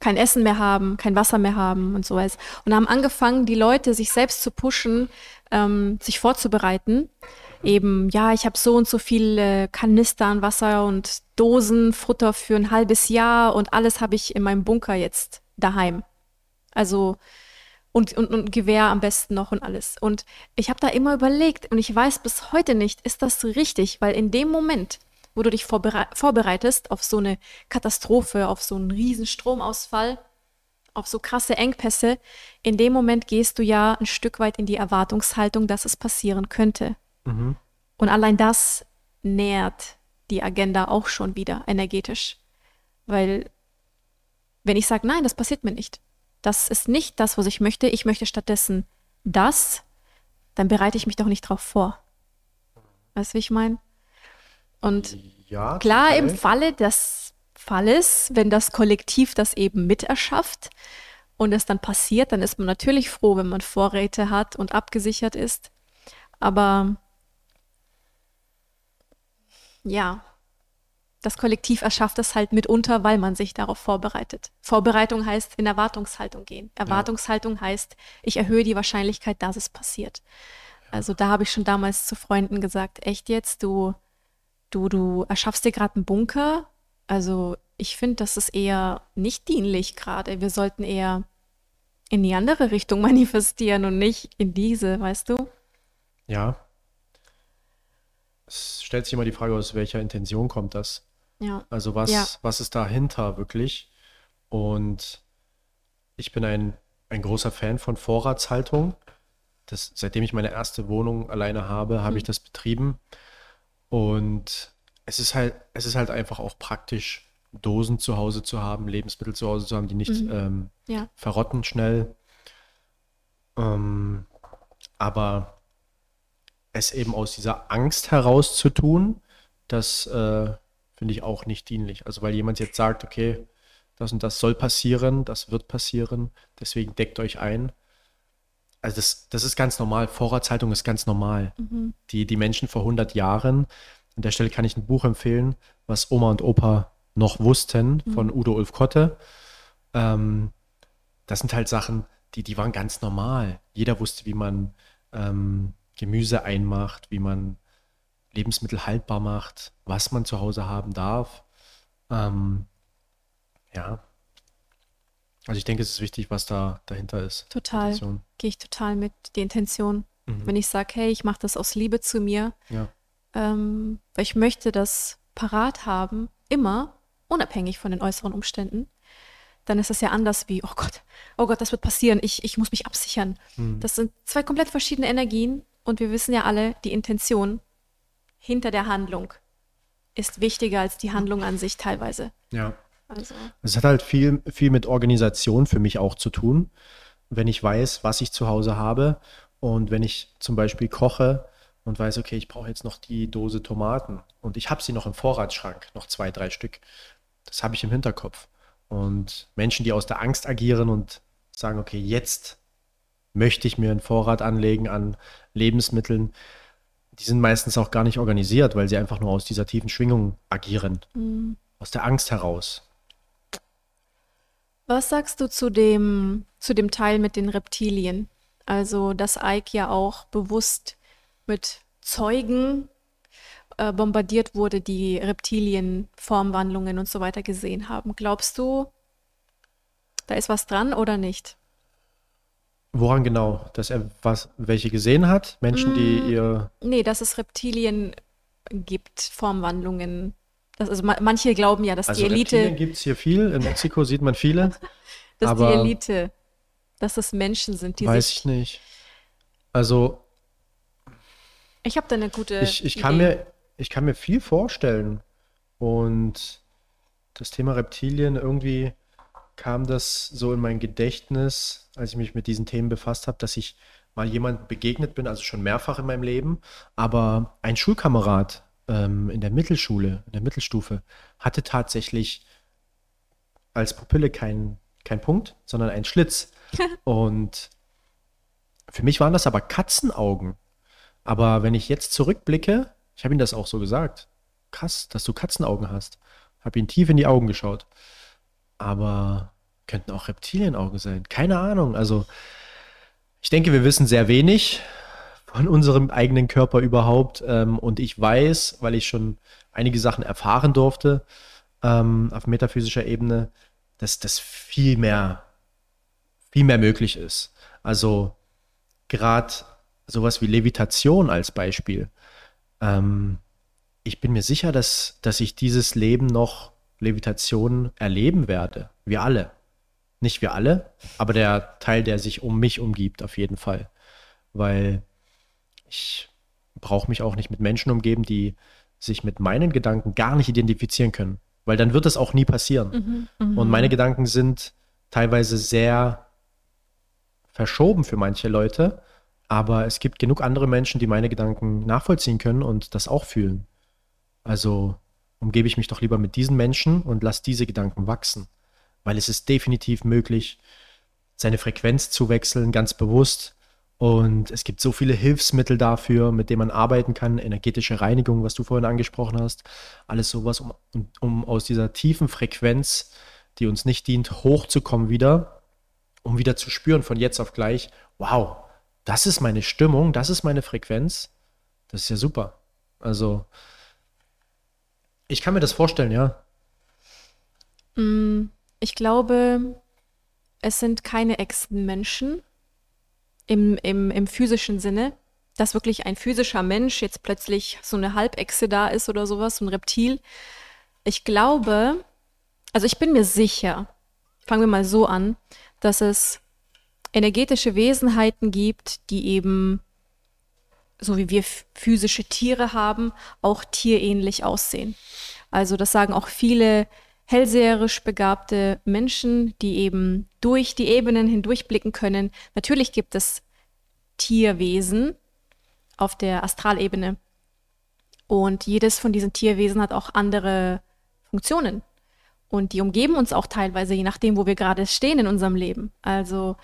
kein Essen mehr haben, kein Wasser mehr haben und so was. Und haben angefangen, die Leute sich selbst zu pushen, ähm, sich vorzubereiten. Eben, ja, ich habe so und so viele Kanister an Wasser und Dosen Futter für ein halbes Jahr und alles habe ich in meinem Bunker jetzt daheim. Also und, und, und Gewehr am besten noch und alles. Und ich habe da immer überlegt und ich weiß bis heute nicht, ist das richtig, weil in dem Moment, wo du dich vorbere vorbereitest auf so eine Katastrophe, auf so einen riesen Stromausfall, auf so krasse Engpässe, in dem Moment gehst du ja ein Stück weit in die Erwartungshaltung, dass es passieren könnte. Mhm. Und allein das nährt die Agenda auch schon wieder energetisch. Weil wenn ich sage, nein, das passiert mir nicht, das ist nicht das, was ich möchte, ich möchte stattdessen das, dann bereite ich mich doch nicht drauf vor. Weißt du, wie ich meine? Und ja, klar, im Falle des Falles, wenn das Kollektiv das eben miterschafft und es dann passiert, dann ist man natürlich froh, wenn man Vorräte hat und abgesichert ist. Aber ja, das Kollektiv erschafft es halt mitunter, weil man sich darauf vorbereitet. Vorbereitung heißt in Erwartungshaltung gehen. Erwartungshaltung ja. heißt, ich erhöhe die Wahrscheinlichkeit, dass es passiert. Also da habe ich schon damals zu Freunden gesagt, echt jetzt, du, du, du erschaffst dir gerade einen Bunker. Also ich finde, das ist eher nicht dienlich gerade. Wir sollten eher in die andere Richtung manifestieren und nicht in diese, weißt du? Ja. Es stellt sich immer die Frage, aus welcher Intention kommt das? Ja. Also was, ja. was ist dahinter wirklich? Und ich bin ein, ein großer Fan von Vorratshaltung. Das, seitdem ich meine erste Wohnung alleine habe, mhm. habe ich das betrieben. Und es ist halt, es ist halt einfach auch praktisch, Dosen zu Hause zu haben, Lebensmittel zu Hause zu haben, die nicht mhm. ähm, ja. verrotten schnell. Ähm, aber es eben aus dieser Angst heraus zu tun, dass äh, finde ich auch nicht dienlich. Also weil jemand jetzt sagt, okay, das und das soll passieren, das wird passieren, deswegen deckt euch ein. Also das, das ist ganz normal. Vorratshaltung ist ganz normal. Mhm. Die, die Menschen vor 100 Jahren, an der Stelle kann ich ein Buch empfehlen, was Oma und Opa noch wussten, mhm. von Udo Ulf Kotte. Ähm, das sind halt Sachen, die, die waren ganz normal. Jeder wusste, wie man ähm, Gemüse einmacht, wie man Lebensmittel haltbar macht, was man zu Hause haben darf. Ähm, ja. Also ich denke, es ist wichtig, was da dahinter ist. Total. Gehe ich total mit, die Intention. Mhm. Wenn ich sage, hey, ich mache das aus Liebe zu mir, ja. ähm, weil ich möchte das parat haben, immer, unabhängig von den äußeren Umständen, dann ist das ja anders wie, oh Gott, oh Gott, das wird passieren, ich, ich muss mich absichern. Mhm. Das sind zwei komplett verschiedene Energien und wir wissen ja alle, die Intention hinter der Handlung ist wichtiger als die Handlung an sich teilweise. Ja. Also. Es hat halt viel, viel mit Organisation für mich auch zu tun. Wenn ich weiß, was ich zu Hause habe und wenn ich zum Beispiel koche und weiß, okay, ich brauche jetzt noch die Dose Tomaten und ich habe sie noch im Vorratsschrank, noch zwei, drei Stück. Das habe ich im Hinterkopf. Und Menschen, die aus der Angst agieren und sagen, okay, jetzt möchte ich mir einen Vorrat anlegen an Lebensmitteln, die sind meistens auch gar nicht organisiert, weil sie einfach nur aus dieser tiefen Schwingung agieren. Mhm. Aus der Angst heraus. Was sagst du zu dem, zu dem Teil mit den Reptilien? Also, dass Ike ja auch bewusst mit Zeugen äh, bombardiert wurde, die Reptilien, Formwandlungen und so weiter gesehen haben. Glaubst du, da ist was dran oder nicht? Woran genau? Dass er was, welche gesehen hat? Menschen, die mm, ihr. Nee, dass es Reptilien gibt, Formwandlungen. Das, also manche glauben ja, dass also die Elite. Reptilien gibt es hier viel. In Mexiko sieht man viele. dass die Elite, dass das Menschen sind, die weiß sich. Weiß ich nicht. Also. Ich habe da eine gute. Ich, ich, kann mir, ich kann mir viel vorstellen. Und das Thema Reptilien, irgendwie kam das so in mein Gedächtnis, als ich mich mit diesen Themen befasst habe, dass ich mal jemand begegnet bin, also schon mehrfach in meinem Leben, aber ein Schulkamerad ähm, in der Mittelschule, in der Mittelstufe, hatte tatsächlich als Pupille keinen kein Punkt, sondern einen Schlitz. Und für mich waren das aber Katzenaugen. Aber wenn ich jetzt zurückblicke, ich habe ihm das auch so gesagt, krass, dass du Katzenaugen hast. Habe ihn tief in die Augen geschaut. Aber könnten auch Reptilienaugen sein. Keine Ahnung. Also ich denke, wir wissen sehr wenig von unserem eigenen Körper überhaupt. Ähm, und ich weiß, weil ich schon einige Sachen erfahren durfte ähm, auf metaphysischer Ebene, dass das viel mehr, viel mehr möglich ist. Also gerade sowas wie Levitation als Beispiel. Ähm, ich bin mir sicher, dass, dass ich dieses Leben noch Levitation erleben werde. Wir alle. Nicht wir alle, aber der Teil, der sich um mich umgibt, auf jeden Fall. Weil ich brauche mich auch nicht mit Menschen umgeben, die sich mit meinen Gedanken gar nicht identifizieren können. Weil dann wird es auch nie passieren. Mhm, mh. Und meine Gedanken sind teilweise sehr verschoben für manche Leute, aber es gibt genug andere Menschen, die meine Gedanken nachvollziehen können und das auch fühlen. Also umgebe ich mich doch lieber mit diesen Menschen und lasse diese Gedanken wachsen weil es ist definitiv möglich, seine Frequenz zu wechseln, ganz bewusst. Und es gibt so viele Hilfsmittel dafür, mit denen man arbeiten kann. Energetische Reinigung, was du vorhin angesprochen hast. Alles sowas, um, um aus dieser tiefen Frequenz, die uns nicht dient, hochzukommen wieder, um wieder zu spüren von jetzt auf gleich, wow, das ist meine Stimmung, das ist meine Frequenz. Das ist ja super. Also, ich kann mir das vorstellen, ja. Mm, ich glaube, es sind keine Echsenmenschen im, im, im physischen Sinne, dass wirklich ein physischer Mensch jetzt plötzlich so eine Halbechse da ist oder sowas, so ein Reptil. Ich glaube, also ich bin mir sicher, fangen wir mal so an, dass es energetische Wesenheiten gibt, die eben, so wie wir physische Tiere haben, auch tierähnlich aussehen. Also das sagen auch viele hellseherisch begabte Menschen, die eben durch die Ebenen hindurchblicken können. Natürlich gibt es Tierwesen auf der Astralebene. Und jedes von diesen Tierwesen hat auch andere Funktionen. Und die umgeben uns auch teilweise, je nachdem, wo wir gerade stehen in unserem Leben. Also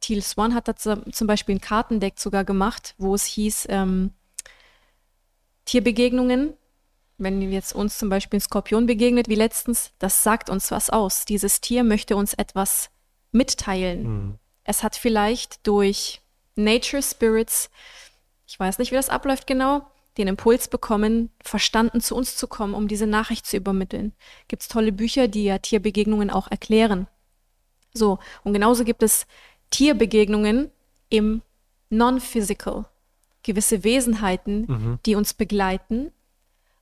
Teal Swan hat da zum Beispiel ein Kartendeck sogar gemacht, wo es hieß, ähm, Tierbegegnungen wenn jetzt uns zum Beispiel ein Skorpion begegnet, wie letztens, das sagt uns was aus. Dieses Tier möchte uns etwas mitteilen. Mhm. Es hat vielleicht durch Nature Spirits, ich weiß nicht, wie das abläuft genau, den Impuls bekommen, verstanden zu uns zu kommen, um diese Nachricht zu übermitteln. Gibt es tolle Bücher, die ja Tierbegegnungen auch erklären. So, und genauso gibt es Tierbegegnungen im Non-Physical. Gewisse Wesenheiten, mhm. die uns begleiten,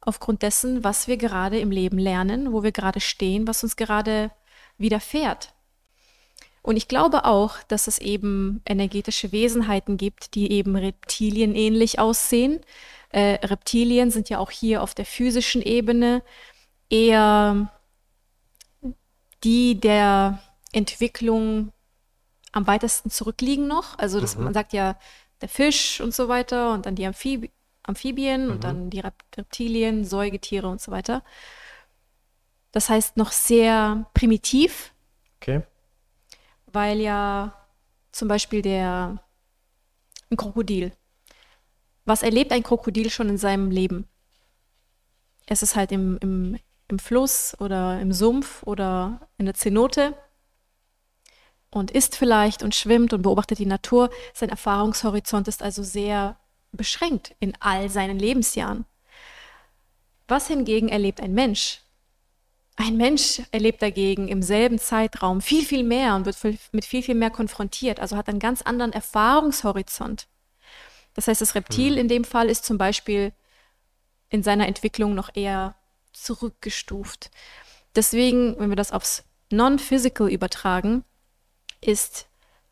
aufgrund dessen, was wir gerade im Leben lernen, wo wir gerade stehen, was uns gerade widerfährt. Und ich glaube auch, dass es eben energetische Wesenheiten gibt, die eben Reptilien ähnlich aussehen. Äh, Reptilien sind ja auch hier auf der physischen Ebene eher die der Entwicklung am weitesten zurückliegen noch. Also das, mhm. man sagt ja der Fisch und so weiter und dann die Amphibien Amphibien mhm. und dann die Reptilien, Säugetiere und so weiter. Das heißt noch sehr primitiv. Okay. Weil ja zum Beispiel der ein Krokodil. Was erlebt ein Krokodil schon in seinem Leben? Es ist halt im, im, im Fluss oder im Sumpf oder in der Zenote und isst vielleicht und schwimmt und beobachtet die Natur. Sein Erfahrungshorizont ist also sehr beschränkt in all seinen Lebensjahren. Was hingegen erlebt ein Mensch? Ein Mensch erlebt dagegen im selben Zeitraum viel, viel mehr und wird mit viel, viel mehr konfrontiert, also hat einen ganz anderen Erfahrungshorizont. Das heißt, das Reptil hm. in dem Fall ist zum Beispiel in seiner Entwicklung noch eher zurückgestuft. Deswegen, wenn wir das aufs Non-Physical übertragen, ist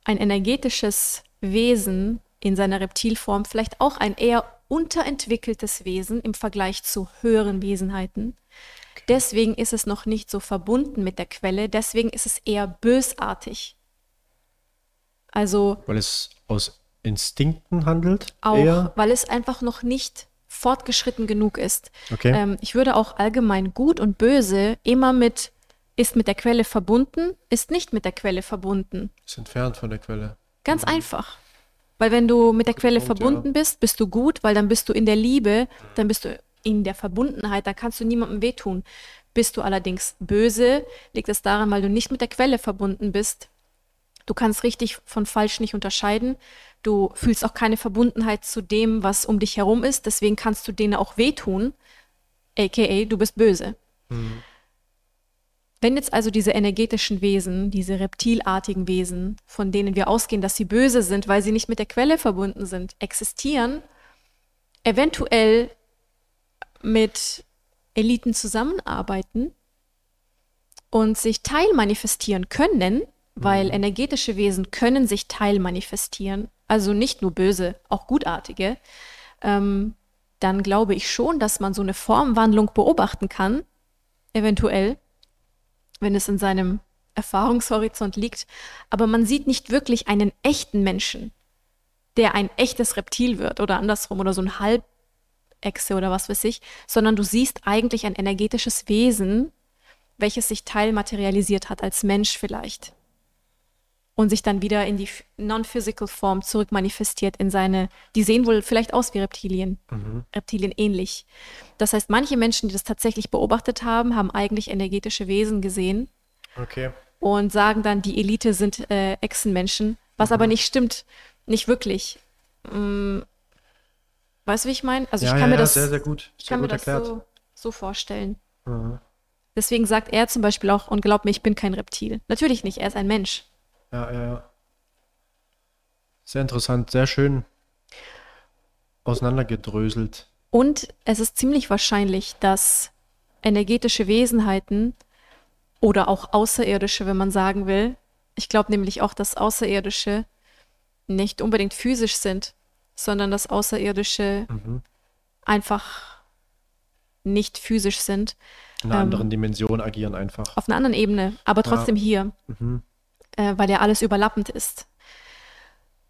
ein energetisches Wesen in seiner Reptilform vielleicht auch ein eher unterentwickeltes Wesen im Vergleich zu höheren Wesenheiten. Okay. Deswegen ist es noch nicht so verbunden mit der Quelle, deswegen ist es eher bösartig. Also. Weil es aus Instinkten handelt? Auch, eher? weil es einfach noch nicht fortgeschritten genug ist. Okay. Ähm, ich würde auch allgemein gut und böse immer mit ist mit der Quelle verbunden, ist nicht mit der Quelle verbunden. Ist entfernt von der Quelle. Ganz mhm. einfach. Weil wenn du mit der Quelle Punkt, verbunden ja. bist, bist du gut, weil dann bist du in der Liebe, dann bist du in der Verbundenheit, dann kannst du niemandem wehtun. Bist du allerdings böse, liegt es daran, weil du nicht mit der Quelle verbunden bist. Du kannst richtig von falsch nicht unterscheiden. Du fühlst auch keine Verbundenheit zu dem, was um dich herum ist. Deswegen kannst du denen auch wehtun. AKA, du bist böse. Mhm. Wenn jetzt also diese energetischen Wesen, diese reptilartigen Wesen, von denen wir ausgehen, dass sie böse sind, weil sie nicht mit der Quelle verbunden sind, existieren, eventuell mit Eliten zusammenarbeiten und sich teilmanifestieren können, weil mhm. energetische Wesen können sich teilmanifestieren, also nicht nur böse, auch gutartige, ähm, dann glaube ich schon, dass man so eine Formwandlung beobachten kann, eventuell, wenn es in seinem Erfahrungshorizont liegt, aber man sieht nicht wirklich einen echten Menschen, der ein echtes Reptil wird oder andersrum oder so ein Halbechse oder was weiß ich, sondern du siehst eigentlich ein energetisches Wesen, welches sich teilmaterialisiert hat als Mensch vielleicht und sich dann wieder in die non-physical Form zurückmanifestiert in seine, die sehen wohl vielleicht aus wie Reptilien, mhm. Reptilien ähnlich. Das heißt, manche Menschen, die das tatsächlich beobachtet haben, haben eigentlich energetische Wesen gesehen. Okay. Und sagen dann, die Elite sind äh, Echsenmenschen, was mhm. aber nicht stimmt, nicht wirklich. Hm, weißt du, wie ich meine? Also ja, ich kann ja, mir das, sehr, sehr gut. ich kann mir das so, so, vorstellen. Mhm. Deswegen sagt er zum Beispiel auch, und glaub mir, ich bin kein Reptil. Natürlich nicht, er ist ein Mensch. Ja, ja, ja. Sehr interessant, sehr schön auseinandergedröselt. Und es ist ziemlich wahrscheinlich, dass energetische Wesenheiten oder auch Außerirdische, wenn man sagen will, ich glaube nämlich auch, dass Außerirdische nicht unbedingt physisch sind, sondern dass Außerirdische mhm. einfach nicht physisch sind. In einer ähm, anderen Dimension agieren einfach. Auf einer anderen Ebene, aber trotzdem ja. hier. Mhm äh, weil ja alles überlappend ist,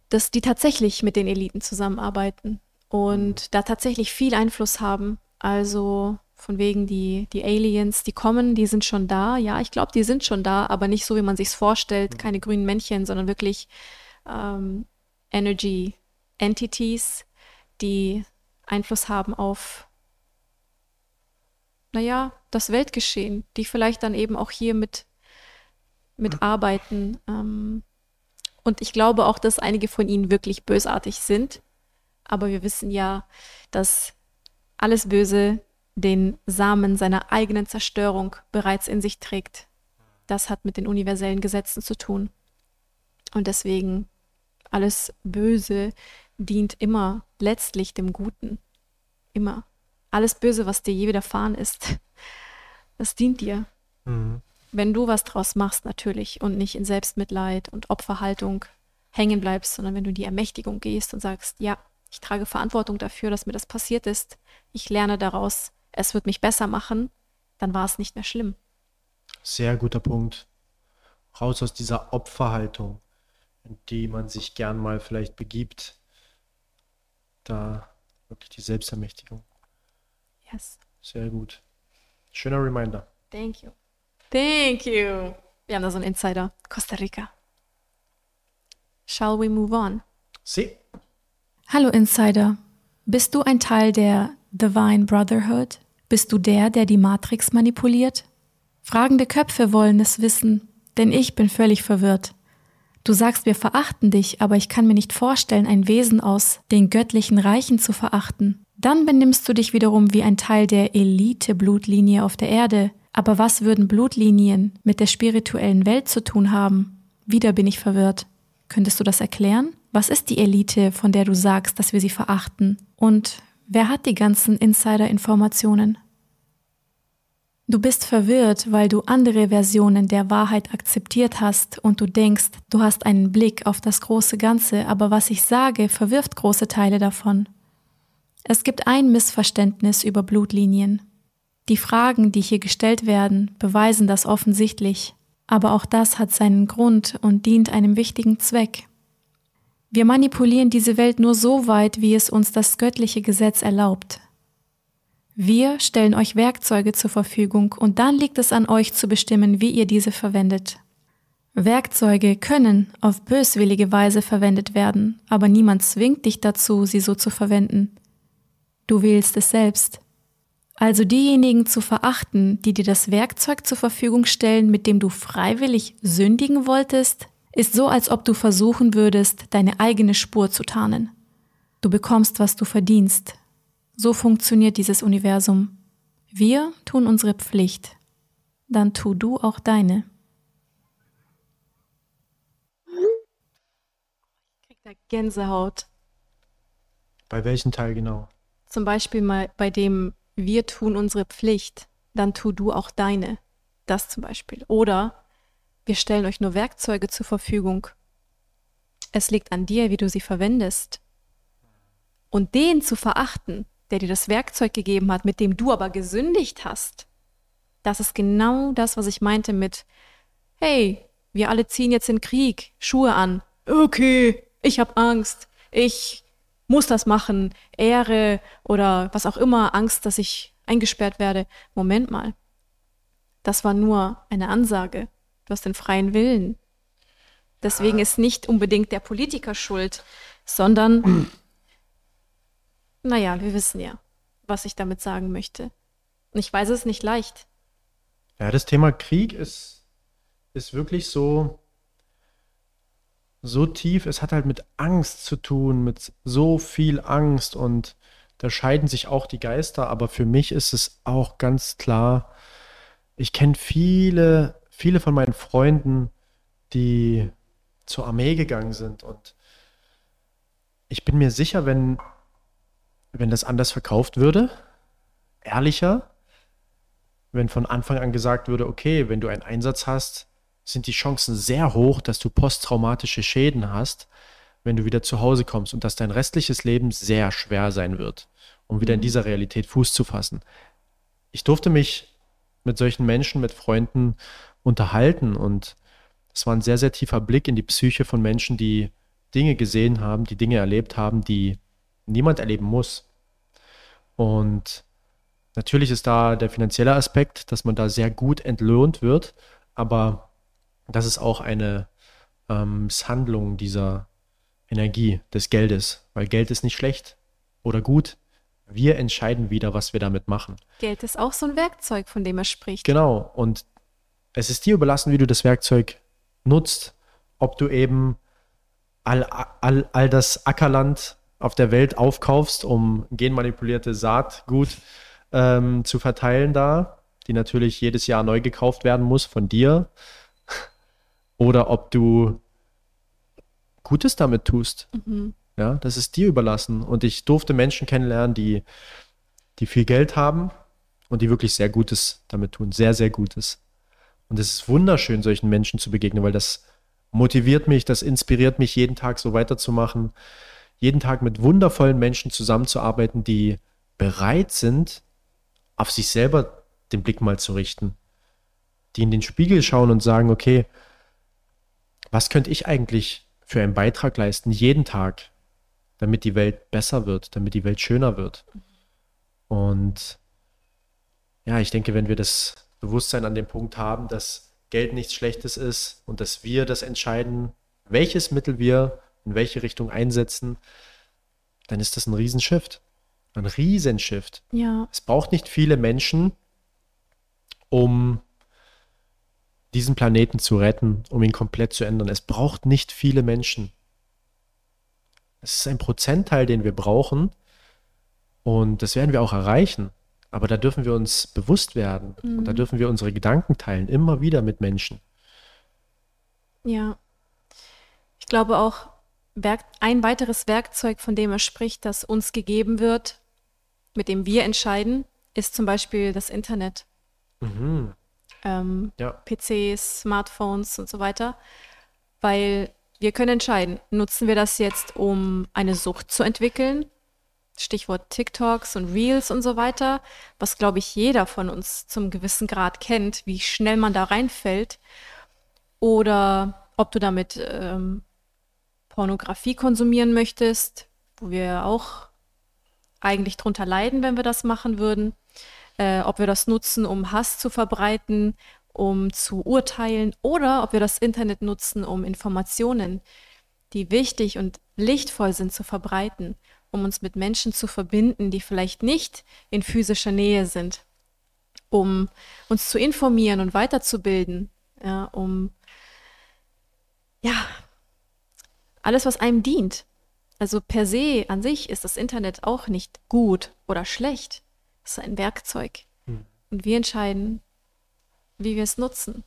dass die tatsächlich mit den Eliten zusammenarbeiten und mhm. da tatsächlich viel Einfluss haben. Also von wegen die, die Aliens, die kommen, die sind schon da. Ja, ich glaube, die sind schon da, aber nicht so, wie man sich vorstellt. Mhm. Keine grünen Männchen, sondern wirklich ähm, Energy Entities, die Einfluss haben auf, naja, das Weltgeschehen, die vielleicht dann eben auch hier mit mitarbeiten. Ähm, und ich glaube auch, dass einige von ihnen wirklich bösartig sind. Aber wir wissen ja, dass alles Böse den Samen seiner eigenen Zerstörung bereits in sich trägt. Das hat mit den universellen Gesetzen zu tun. Und deswegen, alles Böse dient immer letztlich dem Guten. Immer. Alles Böse, was dir je widerfahren ist, das dient dir. Mhm wenn du was draus machst natürlich und nicht in Selbstmitleid und Opferhaltung hängen bleibst, sondern wenn du in die Ermächtigung gehst und sagst, ja, ich trage Verantwortung dafür, dass mir das passiert ist, ich lerne daraus, es wird mich besser machen, dann war es nicht mehr schlimm. Sehr guter Punkt. Raus aus dieser Opferhaltung, in die man sich gern mal vielleicht begibt. Da wirklich die Selbstermächtigung. Yes. Sehr gut. Schöner Reminder. Thank you. Thank you. Wir haben da so einen Insider. Costa Rica. Shall we move on? Sie. Hallo Insider. Bist du ein Teil der Divine Brotherhood? Bist du der, der die Matrix manipuliert? Fragende Köpfe wollen es wissen, denn ich bin völlig verwirrt. Du sagst, wir verachten dich, aber ich kann mir nicht vorstellen, ein Wesen aus den göttlichen Reichen zu verachten. Dann benimmst du dich wiederum wie ein Teil der Elite-Blutlinie auf der Erde, aber was würden Blutlinien mit der spirituellen Welt zu tun haben? Wieder bin ich verwirrt. Könntest du das erklären? Was ist die Elite, von der du sagst, dass wir sie verachten? Und wer hat die ganzen Insider-Informationen? Du bist verwirrt, weil du andere Versionen der Wahrheit akzeptiert hast und du denkst, du hast einen Blick auf das große Ganze, aber was ich sage, verwirft große Teile davon. Es gibt ein Missverständnis über Blutlinien. Die Fragen, die hier gestellt werden, beweisen das offensichtlich, aber auch das hat seinen Grund und dient einem wichtigen Zweck. Wir manipulieren diese Welt nur so weit, wie es uns das göttliche Gesetz erlaubt. Wir stellen euch Werkzeuge zur Verfügung und dann liegt es an euch zu bestimmen, wie ihr diese verwendet. Werkzeuge können auf böswillige Weise verwendet werden, aber niemand zwingt dich dazu, sie so zu verwenden. Du wählst es selbst. Also diejenigen zu verachten, die dir das Werkzeug zur Verfügung stellen, mit dem du freiwillig sündigen wolltest, ist so, als ob du versuchen würdest, deine eigene Spur zu tarnen. Du bekommst, was du verdienst, so funktioniert dieses Universum. Wir tun unsere Pflicht, dann tu du auch deine. Ich krieg da Gänsehaut. Bei welchem Teil genau? Zum Beispiel mal bei dem Wir tun unsere Pflicht, dann tu du auch deine. Das zum Beispiel. Oder wir stellen euch nur Werkzeuge zur Verfügung. Es liegt an dir, wie du sie verwendest. Und den zu verachten, der dir das Werkzeug gegeben hat, mit dem du aber gesündigt hast, das ist genau das, was ich meinte mit, hey, wir alle ziehen jetzt in Krieg, Schuhe an. Okay, ich habe Angst, ich muss das machen, Ehre oder was auch immer, Angst, dass ich eingesperrt werde. Moment mal, das war nur eine Ansage. Du hast den freien Willen. Deswegen ist nicht unbedingt der Politiker schuld, sondern naja, wir wissen ja, was ich damit sagen möchte. Und ich weiß es nicht leicht. Ja, das Thema Krieg ist, ist wirklich so, so tief. Es hat halt mit Angst zu tun, mit so viel Angst und da scheiden sich auch die Geister. Aber für mich ist es auch ganz klar, ich kenne viele, viele von meinen Freunden, die zur Armee gegangen sind und ich bin mir sicher, wenn wenn das anders verkauft würde, ehrlicher, wenn von Anfang an gesagt würde, okay, wenn du einen Einsatz hast, sind die Chancen sehr hoch, dass du posttraumatische Schäden hast, wenn du wieder zu Hause kommst und dass dein restliches Leben sehr schwer sein wird, um wieder in mhm. dieser Realität Fuß zu fassen. Ich durfte mich mit solchen Menschen, mit Freunden unterhalten und es war ein sehr, sehr tiefer Blick in die Psyche von Menschen, die Dinge gesehen haben, die Dinge erlebt haben, die niemand erleben muss. Und natürlich ist da der finanzielle Aspekt, dass man da sehr gut entlohnt wird, aber das ist auch eine ähm, Misshandlung dieser Energie, des Geldes, weil Geld ist nicht schlecht oder gut. Wir entscheiden wieder, was wir damit machen. Geld ist auch so ein Werkzeug, von dem er spricht. Genau. Und es ist dir überlassen, wie du das Werkzeug nutzt. Ob du eben all, all, all das Ackerland auf der Welt aufkaufst, um genmanipulierte Saatgut ähm, zu verteilen da, die natürlich jedes Jahr neu gekauft werden muss von dir, oder ob du Gutes damit tust. Mhm. Ja, das ist dir überlassen. Und ich durfte Menschen kennenlernen, die, die viel Geld haben und die wirklich sehr Gutes damit tun. Sehr, sehr Gutes. Und es ist wunderschön, solchen Menschen zu begegnen, weil das motiviert mich, das inspiriert mich, jeden Tag so weiterzumachen jeden Tag mit wundervollen Menschen zusammenzuarbeiten, die bereit sind, auf sich selber den Blick mal zu richten, die in den Spiegel schauen und sagen, okay, was könnte ich eigentlich für einen Beitrag leisten, jeden Tag, damit die Welt besser wird, damit die Welt schöner wird. Und ja, ich denke, wenn wir das Bewusstsein an dem Punkt haben, dass Geld nichts Schlechtes ist und dass wir das entscheiden, welches Mittel wir in welche Richtung einsetzen, dann ist das ein Riesenshift. Ein Riesenshift. Ja. Es braucht nicht viele Menschen, um diesen Planeten zu retten, um ihn komplett zu ändern. Es braucht nicht viele Menschen. Es ist ein Prozentteil, den wir brauchen. Und das werden wir auch erreichen. Aber da dürfen wir uns bewusst werden. Mhm. Und da mhm. dürfen wir unsere Gedanken teilen, immer wieder mit Menschen. Ja. Ich glaube auch, ein weiteres Werkzeug, von dem er spricht, das uns gegeben wird, mit dem wir entscheiden, ist zum Beispiel das Internet. Mhm. Ähm, ja. PCs, Smartphones und so weiter. Weil wir können entscheiden, nutzen wir das jetzt, um eine Sucht zu entwickeln? Stichwort TikToks und Reels und so weiter, was glaube ich jeder von uns zum gewissen Grad kennt, wie schnell man da reinfällt. Oder ob du damit ähm, Pornografie konsumieren möchtest, wo wir auch eigentlich drunter leiden, wenn wir das machen würden. Äh, ob wir das nutzen, um Hass zu verbreiten, um zu urteilen oder ob wir das Internet nutzen, um Informationen, die wichtig und lichtvoll sind, zu verbreiten, um uns mit Menschen zu verbinden, die vielleicht nicht in physischer Nähe sind, um uns zu informieren und weiterzubilden, ja, um ja, alles, was einem dient. Also per se an sich ist das Internet auch nicht gut oder schlecht. Es ist ein Werkzeug. Hm. Und wir entscheiden, wie wir es nutzen.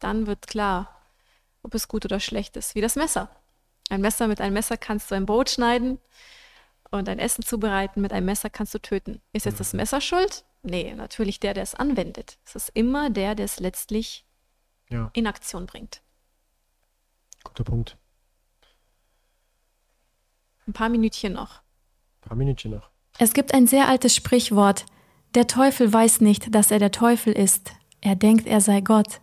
Dann wird klar, ob es gut oder schlecht ist. Wie das Messer. Ein Messer mit einem Messer kannst du ein Brot schneiden und ein Essen zubereiten. Mit einem Messer kannst du töten. Ist jetzt das mhm. Messer schuld? Nee, natürlich der, der es anwendet. Es ist immer der, der es letztlich ja. in Aktion bringt. Guter Punkt. Ein paar Minütchen noch. Ein paar Minütchen noch. Es gibt ein sehr altes Sprichwort. Der Teufel weiß nicht, dass er der Teufel ist. Er denkt, er sei Gott.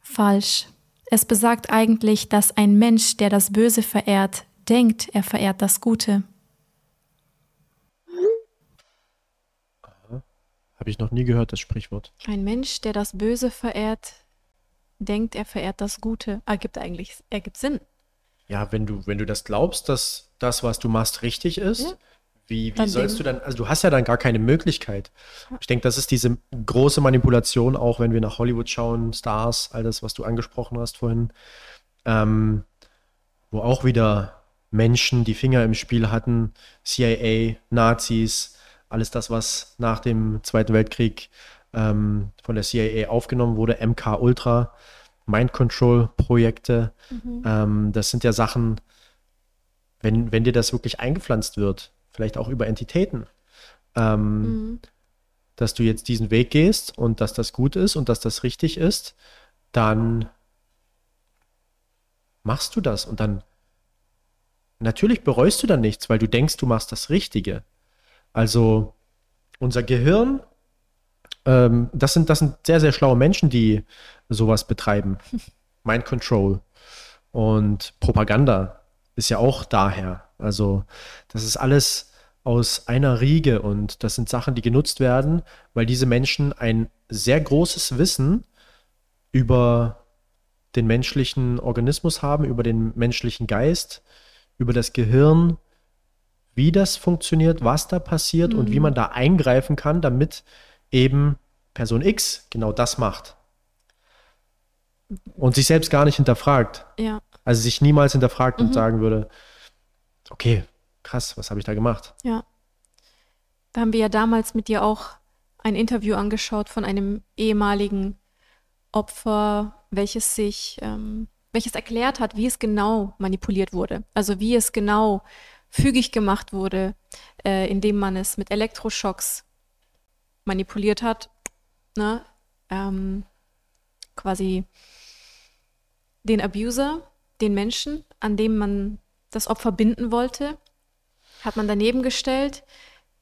Falsch. Es besagt eigentlich, dass ein Mensch, der das Böse verehrt, denkt, er verehrt das Gute. Habe ich noch nie gehört, das Sprichwort. Ein Mensch, der das Böse verehrt, denkt, er verehrt das Gute. Ergibt eigentlich, ergibt Sinn. Ja, wenn du, wenn du das glaubst, dass das, was du machst, richtig ist, ja. Wie, wie sollst du dann, also du hast ja dann gar keine Möglichkeit. Ich denke, das ist diese große Manipulation, auch wenn wir nach Hollywood schauen, Stars, all das, was du angesprochen hast vorhin, ähm, wo auch wieder Menschen die Finger im Spiel hatten, CIA, Nazis, alles das, was nach dem Zweiten Weltkrieg ähm, von der CIA aufgenommen wurde, MK Ultra, Mind Control Projekte, mhm. ähm, das sind ja Sachen, wenn, wenn dir das wirklich eingepflanzt wird, vielleicht auch über Entitäten, ähm, mhm. dass du jetzt diesen Weg gehst und dass das gut ist und dass das richtig ist, dann machst du das und dann natürlich bereust du dann nichts, weil du denkst, du machst das Richtige. Also unser Gehirn, ähm, das, sind, das sind sehr, sehr schlaue Menschen, die sowas betreiben. Mind Control und Propaganda ist ja auch daher. Also das ist alles aus einer Riege und das sind Sachen, die genutzt werden, weil diese Menschen ein sehr großes Wissen über den menschlichen Organismus haben, über den menschlichen Geist, über das Gehirn, wie das funktioniert, was da passiert mhm. und wie mhm. man da eingreifen kann, damit eben Person X genau das macht. Und sich selbst gar nicht hinterfragt. Ja. Also sich niemals hinterfragt mhm. und sagen würde, okay, krass, was habe ich da gemacht? Ja. Da haben wir ja damals mit dir auch ein Interview angeschaut von einem ehemaligen Opfer, welches sich, ähm, welches erklärt hat, wie es genau manipuliert wurde. Also wie es genau fügig gemacht wurde, äh, indem man es mit Elektroschocks manipuliert hat. Ne? Ähm, quasi den Abuser, den Menschen, an dem man das Opfer binden wollte, hat man daneben gestellt.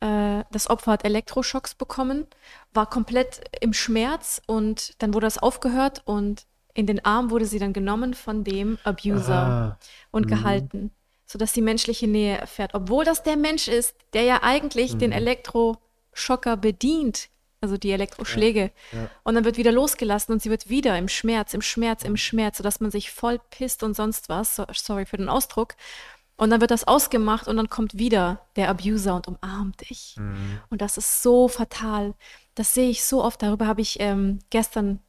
Äh, das Opfer hat Elektroschocks bekommen, war komplett im Schmerz und dann wurde das aufgehört und in den Arm wurde sie dann genommen von dem Abuser Aha. und mhm. gehalten, sodass sie menschliche Nähe erfährt, obwohl das der Mensch ist, der ja eigentlich mhm. den Elektroschocker bedient, also die Elektroschläge. Ja, ja. Und dann wird wieder losgelassen und sie wird wieder im Schmerz, im Schmerz, im Schmerz, sodass man sich voll pisst und sonst was. So, sorry für den Ausdruck. Und dann wird das ausgemacht und dann kommt wieder der Abuser und umarmt dich. Mhm. Und das ist so fatal. Das sehe ich so oft. Darüber habe ich ähm, gestern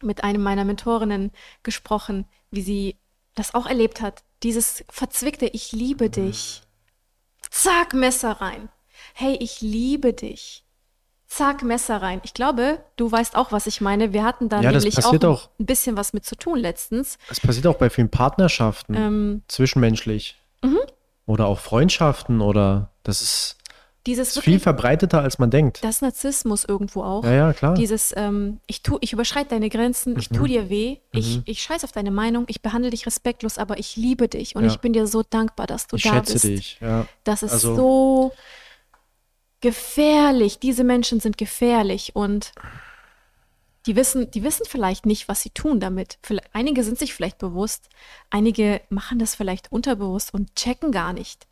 mit einem meiner Mentorinnen gesprochen, wie sie das auch erlebt hat. Dieses verzwickte, ich liebe mhm. dich. Zack, Messer rein. Hey, ich liebe dich. Zack, Messer rein. Ich glaube, du weißt auch, was ich meine. Wir hatten da ja, nämlich auch, auch, ein bisschen was mit zu tun letztens. Das passiert auch bei vielen Partnerschaften, ähm, zwischenmenschlich. Mhm. Oder auch Freundschaften oder das ist dieses ist wirklich, viel verbreiteter, als man denkt. das Narzissmus irgendwo auch. Ja, ja, klar. Dieses, ähm, ich tu, ich überschreite deine Grenzen, ich Mhm. tu dir weh, ich, Mhm. ich scheiß auf deine Meinung, ich behandle dich respektlos, aber ich liebe dich und Ja. ich bin dir so dankbar, dass du ich da schätze bist. dich. Ja. Das ist Also- so gefährlich. Diese Menschen sind gefährlich und die wissen, die wissen vielleicht nicht, was sie tun damit. Vielleicht, einige sind sich vielleicht bewusst, einige machen das vielleicht unterbewusst und checken gar nicht,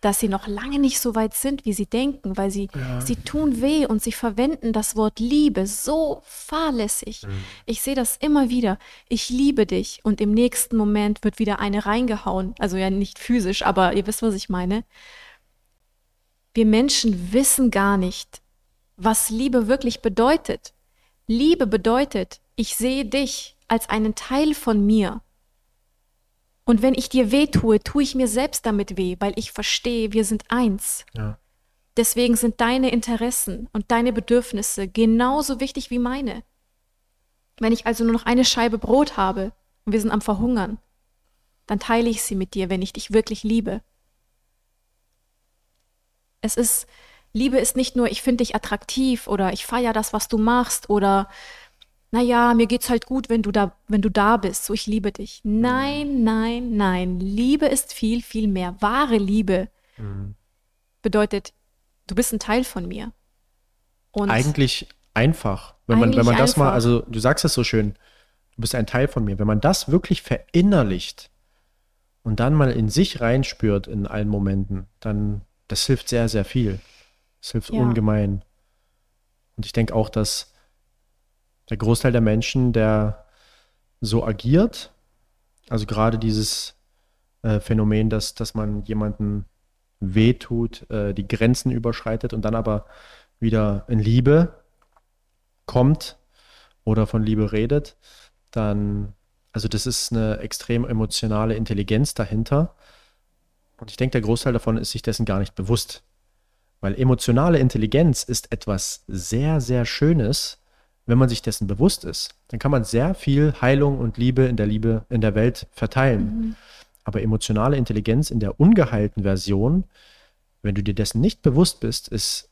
dass sie noch lange nicht so weit sind, wie sie denken, weil sie, sie tun weh und sie verwenden das Wort Liebe so fahrlässig. Ich sehe das immer wieder. Ich liebe dich und im nächsten Moment wird wieder eine reingehauen. Also ja nicht physisch, aber ihr wisst, was ich meine. Wir Menschen wissen gar nicht, was Liebe wirklich bedeutet. Liebe bedeutet, ich sehe dich als einen Teil von mir. Und wenn ich dir weh tue, tue ich mir selbst damit weh, weil ich verstehe, wir sind eins. Ja. Deswegen sind deine Interessen und deine Bedürfnisse genauso wichtig wie meine. Wenn ich also nur noch eine Scheibe Brot habe und wir sind am Verhungern, dann teile ich sie mit dir, wenn ich dich wirklich liebe. Es ist, Liebe ist nicht nur, ich finde dich attraktiv oder ich feiere das, was du machst oder naja, mir geht's halt gut, wenn du da, wenn du da bist, so ich liebe dich. Nein, nein, nein. Liebe ist viel, viel mehr. Wahre Liebe Mhm. bedeutet, du bist ein Teil von mir. Und Eigentlich einfach. Wenn man, wenn Eigentlich man das mal, also du sagst es so schön, du bist ein Teil von mir. Wenn man das wirklich verinnerlicht und dann mal in sich reinspürt in allen Momenten, dann, das hilft sehr, sehr viel. Das hilft Ja. ungemein. Und ich denke auch, dass der Großteil der Menschen, der so agiert, also gerade dieses äh, Phänomen, dass, dass man jemanden wehtut, äh, die Grenzen überschreitet und dann aber wieder in Liebe kommt oder von Liebe redet, dann, also das ist eine extrem emotionale Intelligenz dahinter. Und ich denke, der Großteil davon ist sich dessen gar nicht bewusst. Weil emotionale Intelligenz ist etwas sehr, sehr Schönes, wenn man sich dessen bewusst ist. Dann kann man sehr viel Heilung und Liebe in der Liebe in der Welt verteilen. Aber emotionale Intelligenz in der ungeheilten Version, wenn du dir dessen nicht bewusst bist, ist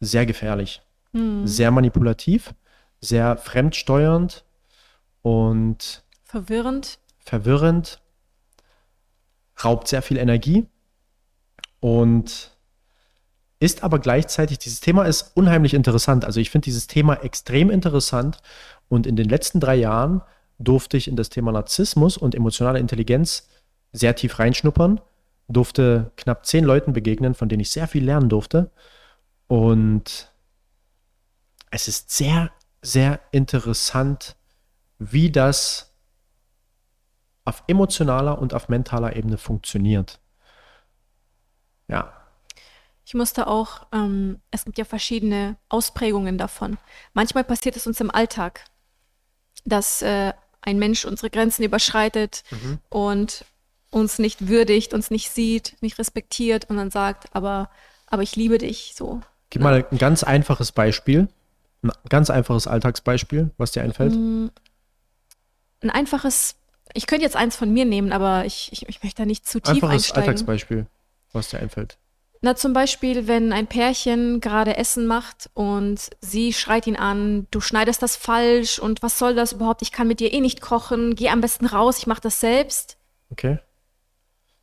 sehr gefährlich, hm, sehr manipulativ, sehr fremdsteuernd und verwirrend. verwirrend, raubt sehr viel Energie und ist aber gleichzeitig, dieses Thema ist unheimlich interessant. Also ich finde dieses Thema extrem interessant und in den letzten drei Jahren durfte ich in das Thema Narzissmus und emotionale Intelligenz sehr tief reinschnuppern, durfte knapp zehn Leuten begegnen, von denen ich sehr viel lernen durfte und es ist sehr, sehr interessant, wie das auf emotionaler und auf mentaler Ebene funktioniert. Ja, Ich musste auch, ähm, es gibt ja verschiedene Ausprägungen davon. Manchmal passiert es uns im Alltag, dass äh, ein Mensch unsere Grenzen überschreitet und uns nicht würdigt, uns nicht sieht, nicht respektiert und dann sagt, aber, aber ich liebe dich so. gib mal ein ganz einfaches Beispiel, ein ganz einfaches Alltagsbeispiel, was dir einfällt. Mm, Ein einfaches, ich könnte jetzt eins von mir nehmen, aber ich, ich, ich möchte da nicht zu tief Einfaches einsteigen. Alltagsbeispiel, was dir einfällt. Na, zum Beispiel, wenn ein Pärchen gerade Essen macht und sie schreit ihn an, du schneidest das falsch und was soll das überhaupt? Ich kann mit dir eh nicht kochen, geh am besten raus, ich mach das selbst. Okay?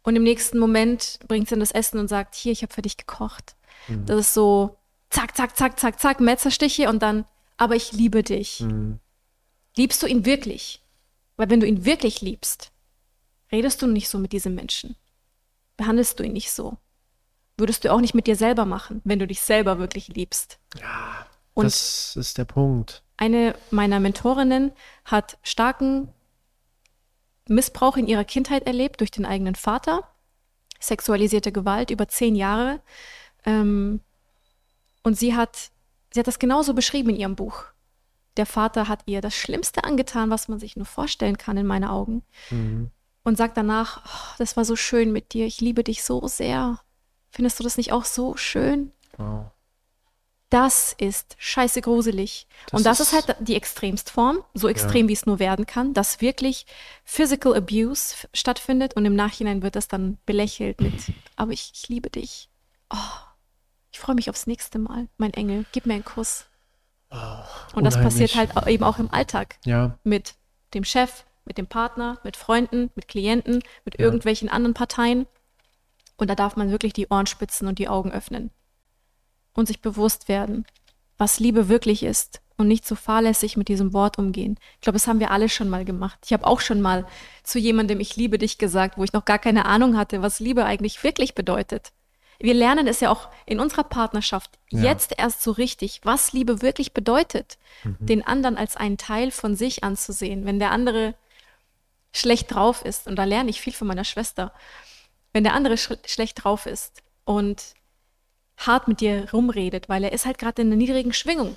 Und im nächsten Moment bringt sie dann das Essen und sagt, hier, ich habe für dich gekocht. Mhm. Das ist so, zack, zack, zack, zack, zack, Messerstiche und dann, aber ich liebe dich. Mhm. Liebst du ihn wirklich? Weil wenn du ihn wirklich liebst, redest du nicht so mit diesem Menschen. Behandelst du ihn nicht so. Würdest du auch nicht mit dir selber machen, wenn du dich selber wirklich liebst. Und das ist der Punkt. eine meiner Mentorinnen hat starken Missbrauch in ihrer Kindheit erlebt durch den eigenen Vater, sexualisierte Gewalt über zehn Jahre. Ähm, und sie hat, sie hat das genauso beschrieben in ihrem Buch. Der Vater hat ihr das Schlimmste angetan, was man sich nur vorstellen kann in meinen Augen. Mhm. Und sagt danach, oh, das war so schön mit dir, ich liebe dich so sehr. Findest du das nicht auch so schön? Wow. Das ist scheiße gruselig. Das und das ist- ist, halt die Extremstform, so extrem wie es nur werden kann, dass wirklich Physical Abuse stattfindet und im Nachhinein wird das dann belächelt mit, aber ich, ich liebe dich. Oh, ich freue mich aufs nächste Mal, mein Engel. Gib mir einen Kuss. Oh, Und das passiert unheimlich. halt eben auch im Alltag Ja, mit dem Chef, mit dem Partner, mit Freunden, mit Klienten, mit Ja. irgendwelchen anderen Parteien. Und da darf man wirklich die Ohren spitzen und die Augen öffnen und sich bewusst werden, was Liebe wirklich ist und nicht so fahrlässig mit diesem Wort umgehen. Ich glaube, das haben wir alle schon mal gemacht. Ich habe auch schon mal zu jemandem Ich liebe dich gesagt, wo ich noch gar keine Ahnung hatte, was Liebe eigentlich wirklich bedeutet. Wir lernen es ja auch in unserer Partnerschaft Ja. jetzt erst so richtig, was Liebe wirklich bedeutet, den anderen als einen Teil von sich anzusehen. Wenn der andere schlecht drauf ist, und da lerne ich viel von meiner Schwester, wenn der andere sch schlecht drauf ist und hart mit dir rumredet, weil er ist halt gerade in einer niedrigen Schwingung.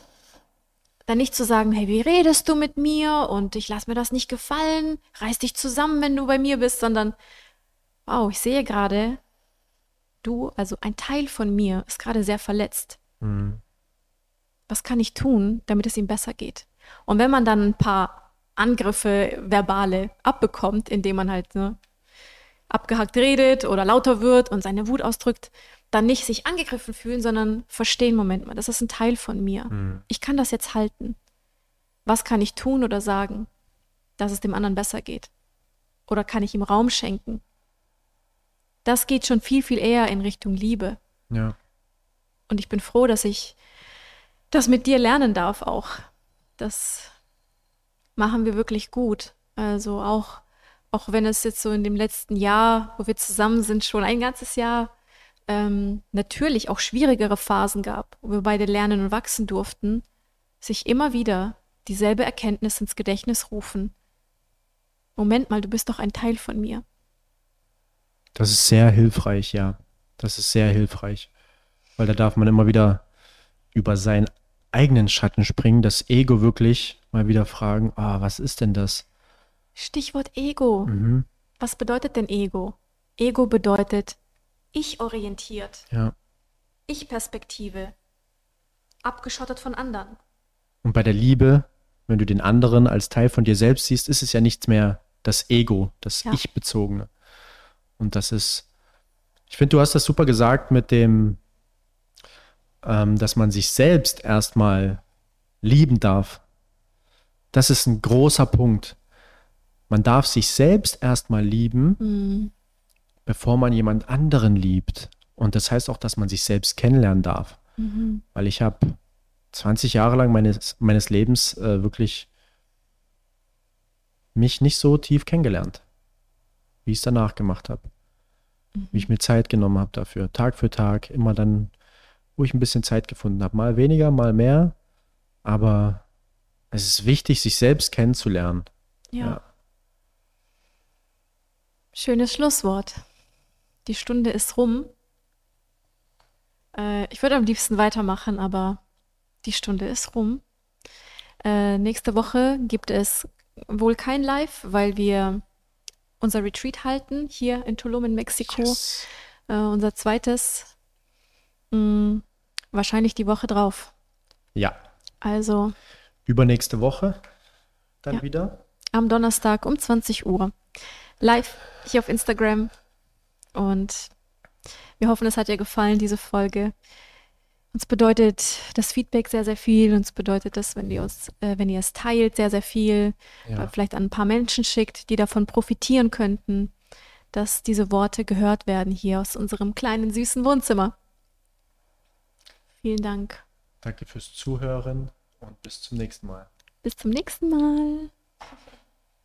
Dann nicht zu sagen, hey, wie redest du mit mir und ich lass mir das nicht gefallen, reiß dich zusammen, wenn du bei mir bist, sondern wow, ich sehe gerade, du, also ein Teil von mir ist gerade sehr verletzt. Mhm. Was kann ich tun, damit es ihm besser geht? Und wenn man dann ein paar Angriffe, verbale, abbekommt, indem man halt ne, abgehackt redet oder lauter wird und seine Wut ausdrückt, dann nicht sich angegriffen fühlen, sondern verstehen, Moment mal, das ist ein Teil von mir. Mhm. Ich kann das jetzt halten. Was kann ich tun oder sagen, dass es dem anderen besser geht? Oder kann ich ihm Raum schenken? Das geht schon viel, viel eher in Richtung Liebe. ja. Und ich bin froh, dass ich das mit dir lernen darf auch. Das machen wir wirklich gut. Also auch, auch wenn es jetzt so in dem letzten Jahr, wo wir zusammen sind, schon ein ganzes Jahr, ähm, natürlich auch schwierigere Phasen gab, wo wir beide lernen und wachsen durften, sich immer wieder dieselbe Erkenntnis ins Gedächtnis rufen. Moment mal, du bist doch ein Teil von mir. Das ist sehr hilfreich, ja. Das ist sehr hilfreich. Weil da darf man immer wieder über seinen eigenen Schatten springen, das Ego wirklich mal wieder fragen, ah, was ist denn das? Stichwort Ego. Mhm. Was bedeutet denn Ego? Ego bedeutet ich orientiert, Ja. ich Perspektive, abgeschottet von anderen. Und bei der Liebe, wenn du den anderen als Teil von dir selbst siehst, ist es ja nichts mehr das Ego, das Ja. Ich-Bezogene. Und das ist, ich finde, du hast das super gesagt mit dem, ähm, dass man sich selbst erstmal lieben darf. Das ist ein großer Punkt. Man darf sich selbst erstmal lieben, Mhm. bevor man jemand anderen liebt. Und das heißt auch, dass man sich selbst kennenlernen darf. Mhm. Weil ich habe 20 Jahre lang meines, meines Lebens äh, wirklich mich nicht so tief kennengelernt, wie ich es danach gemacht habe. Wie ich mir Zeit genommen habe dafür, Tag für Tag, immer dann, wo ich ein bisschen Zeit gefunden habe. Mal weniger, mal mehr. Aber es ist wichtig, sich selbst kennenzulernen. Ja. Ja. Schönes Schlusswort. Die Stunde ist rum. Äh, ich würde am liebsten weitermachen, aber die Stunde ist rum. Äh, nächste Woche gibt es wohl kein Live, weil wir unser Retreat halten hier in Tulum in Mexiko. Yes. Äh, unser zweites. Mh, wahrscheinlich die Woche drauf. Ja, Also übernächste Woche dann Ja. wieder. am Donnerstag um 20 Uhr. Live hier auf Instagram. Und wir hoffen, es hat dir gefallen, diese Folge. Uns bedeutet das Feedback sehr, sehr viel. Uns bedeutet das, wenn ihr, uns, äh, wenn ihr es teilt, sehr, sehr viel. Ja. Vielleicht an ein paar Menschen schickt, die davon profitieren könnten, dass diese Worte gehört werden hier aus unserem kleinen, süßen Wohnzimmer. Vielen Dank. Danke fürs Zuhören und bis zum nächsten Mal. Bis zum nächsten Mal.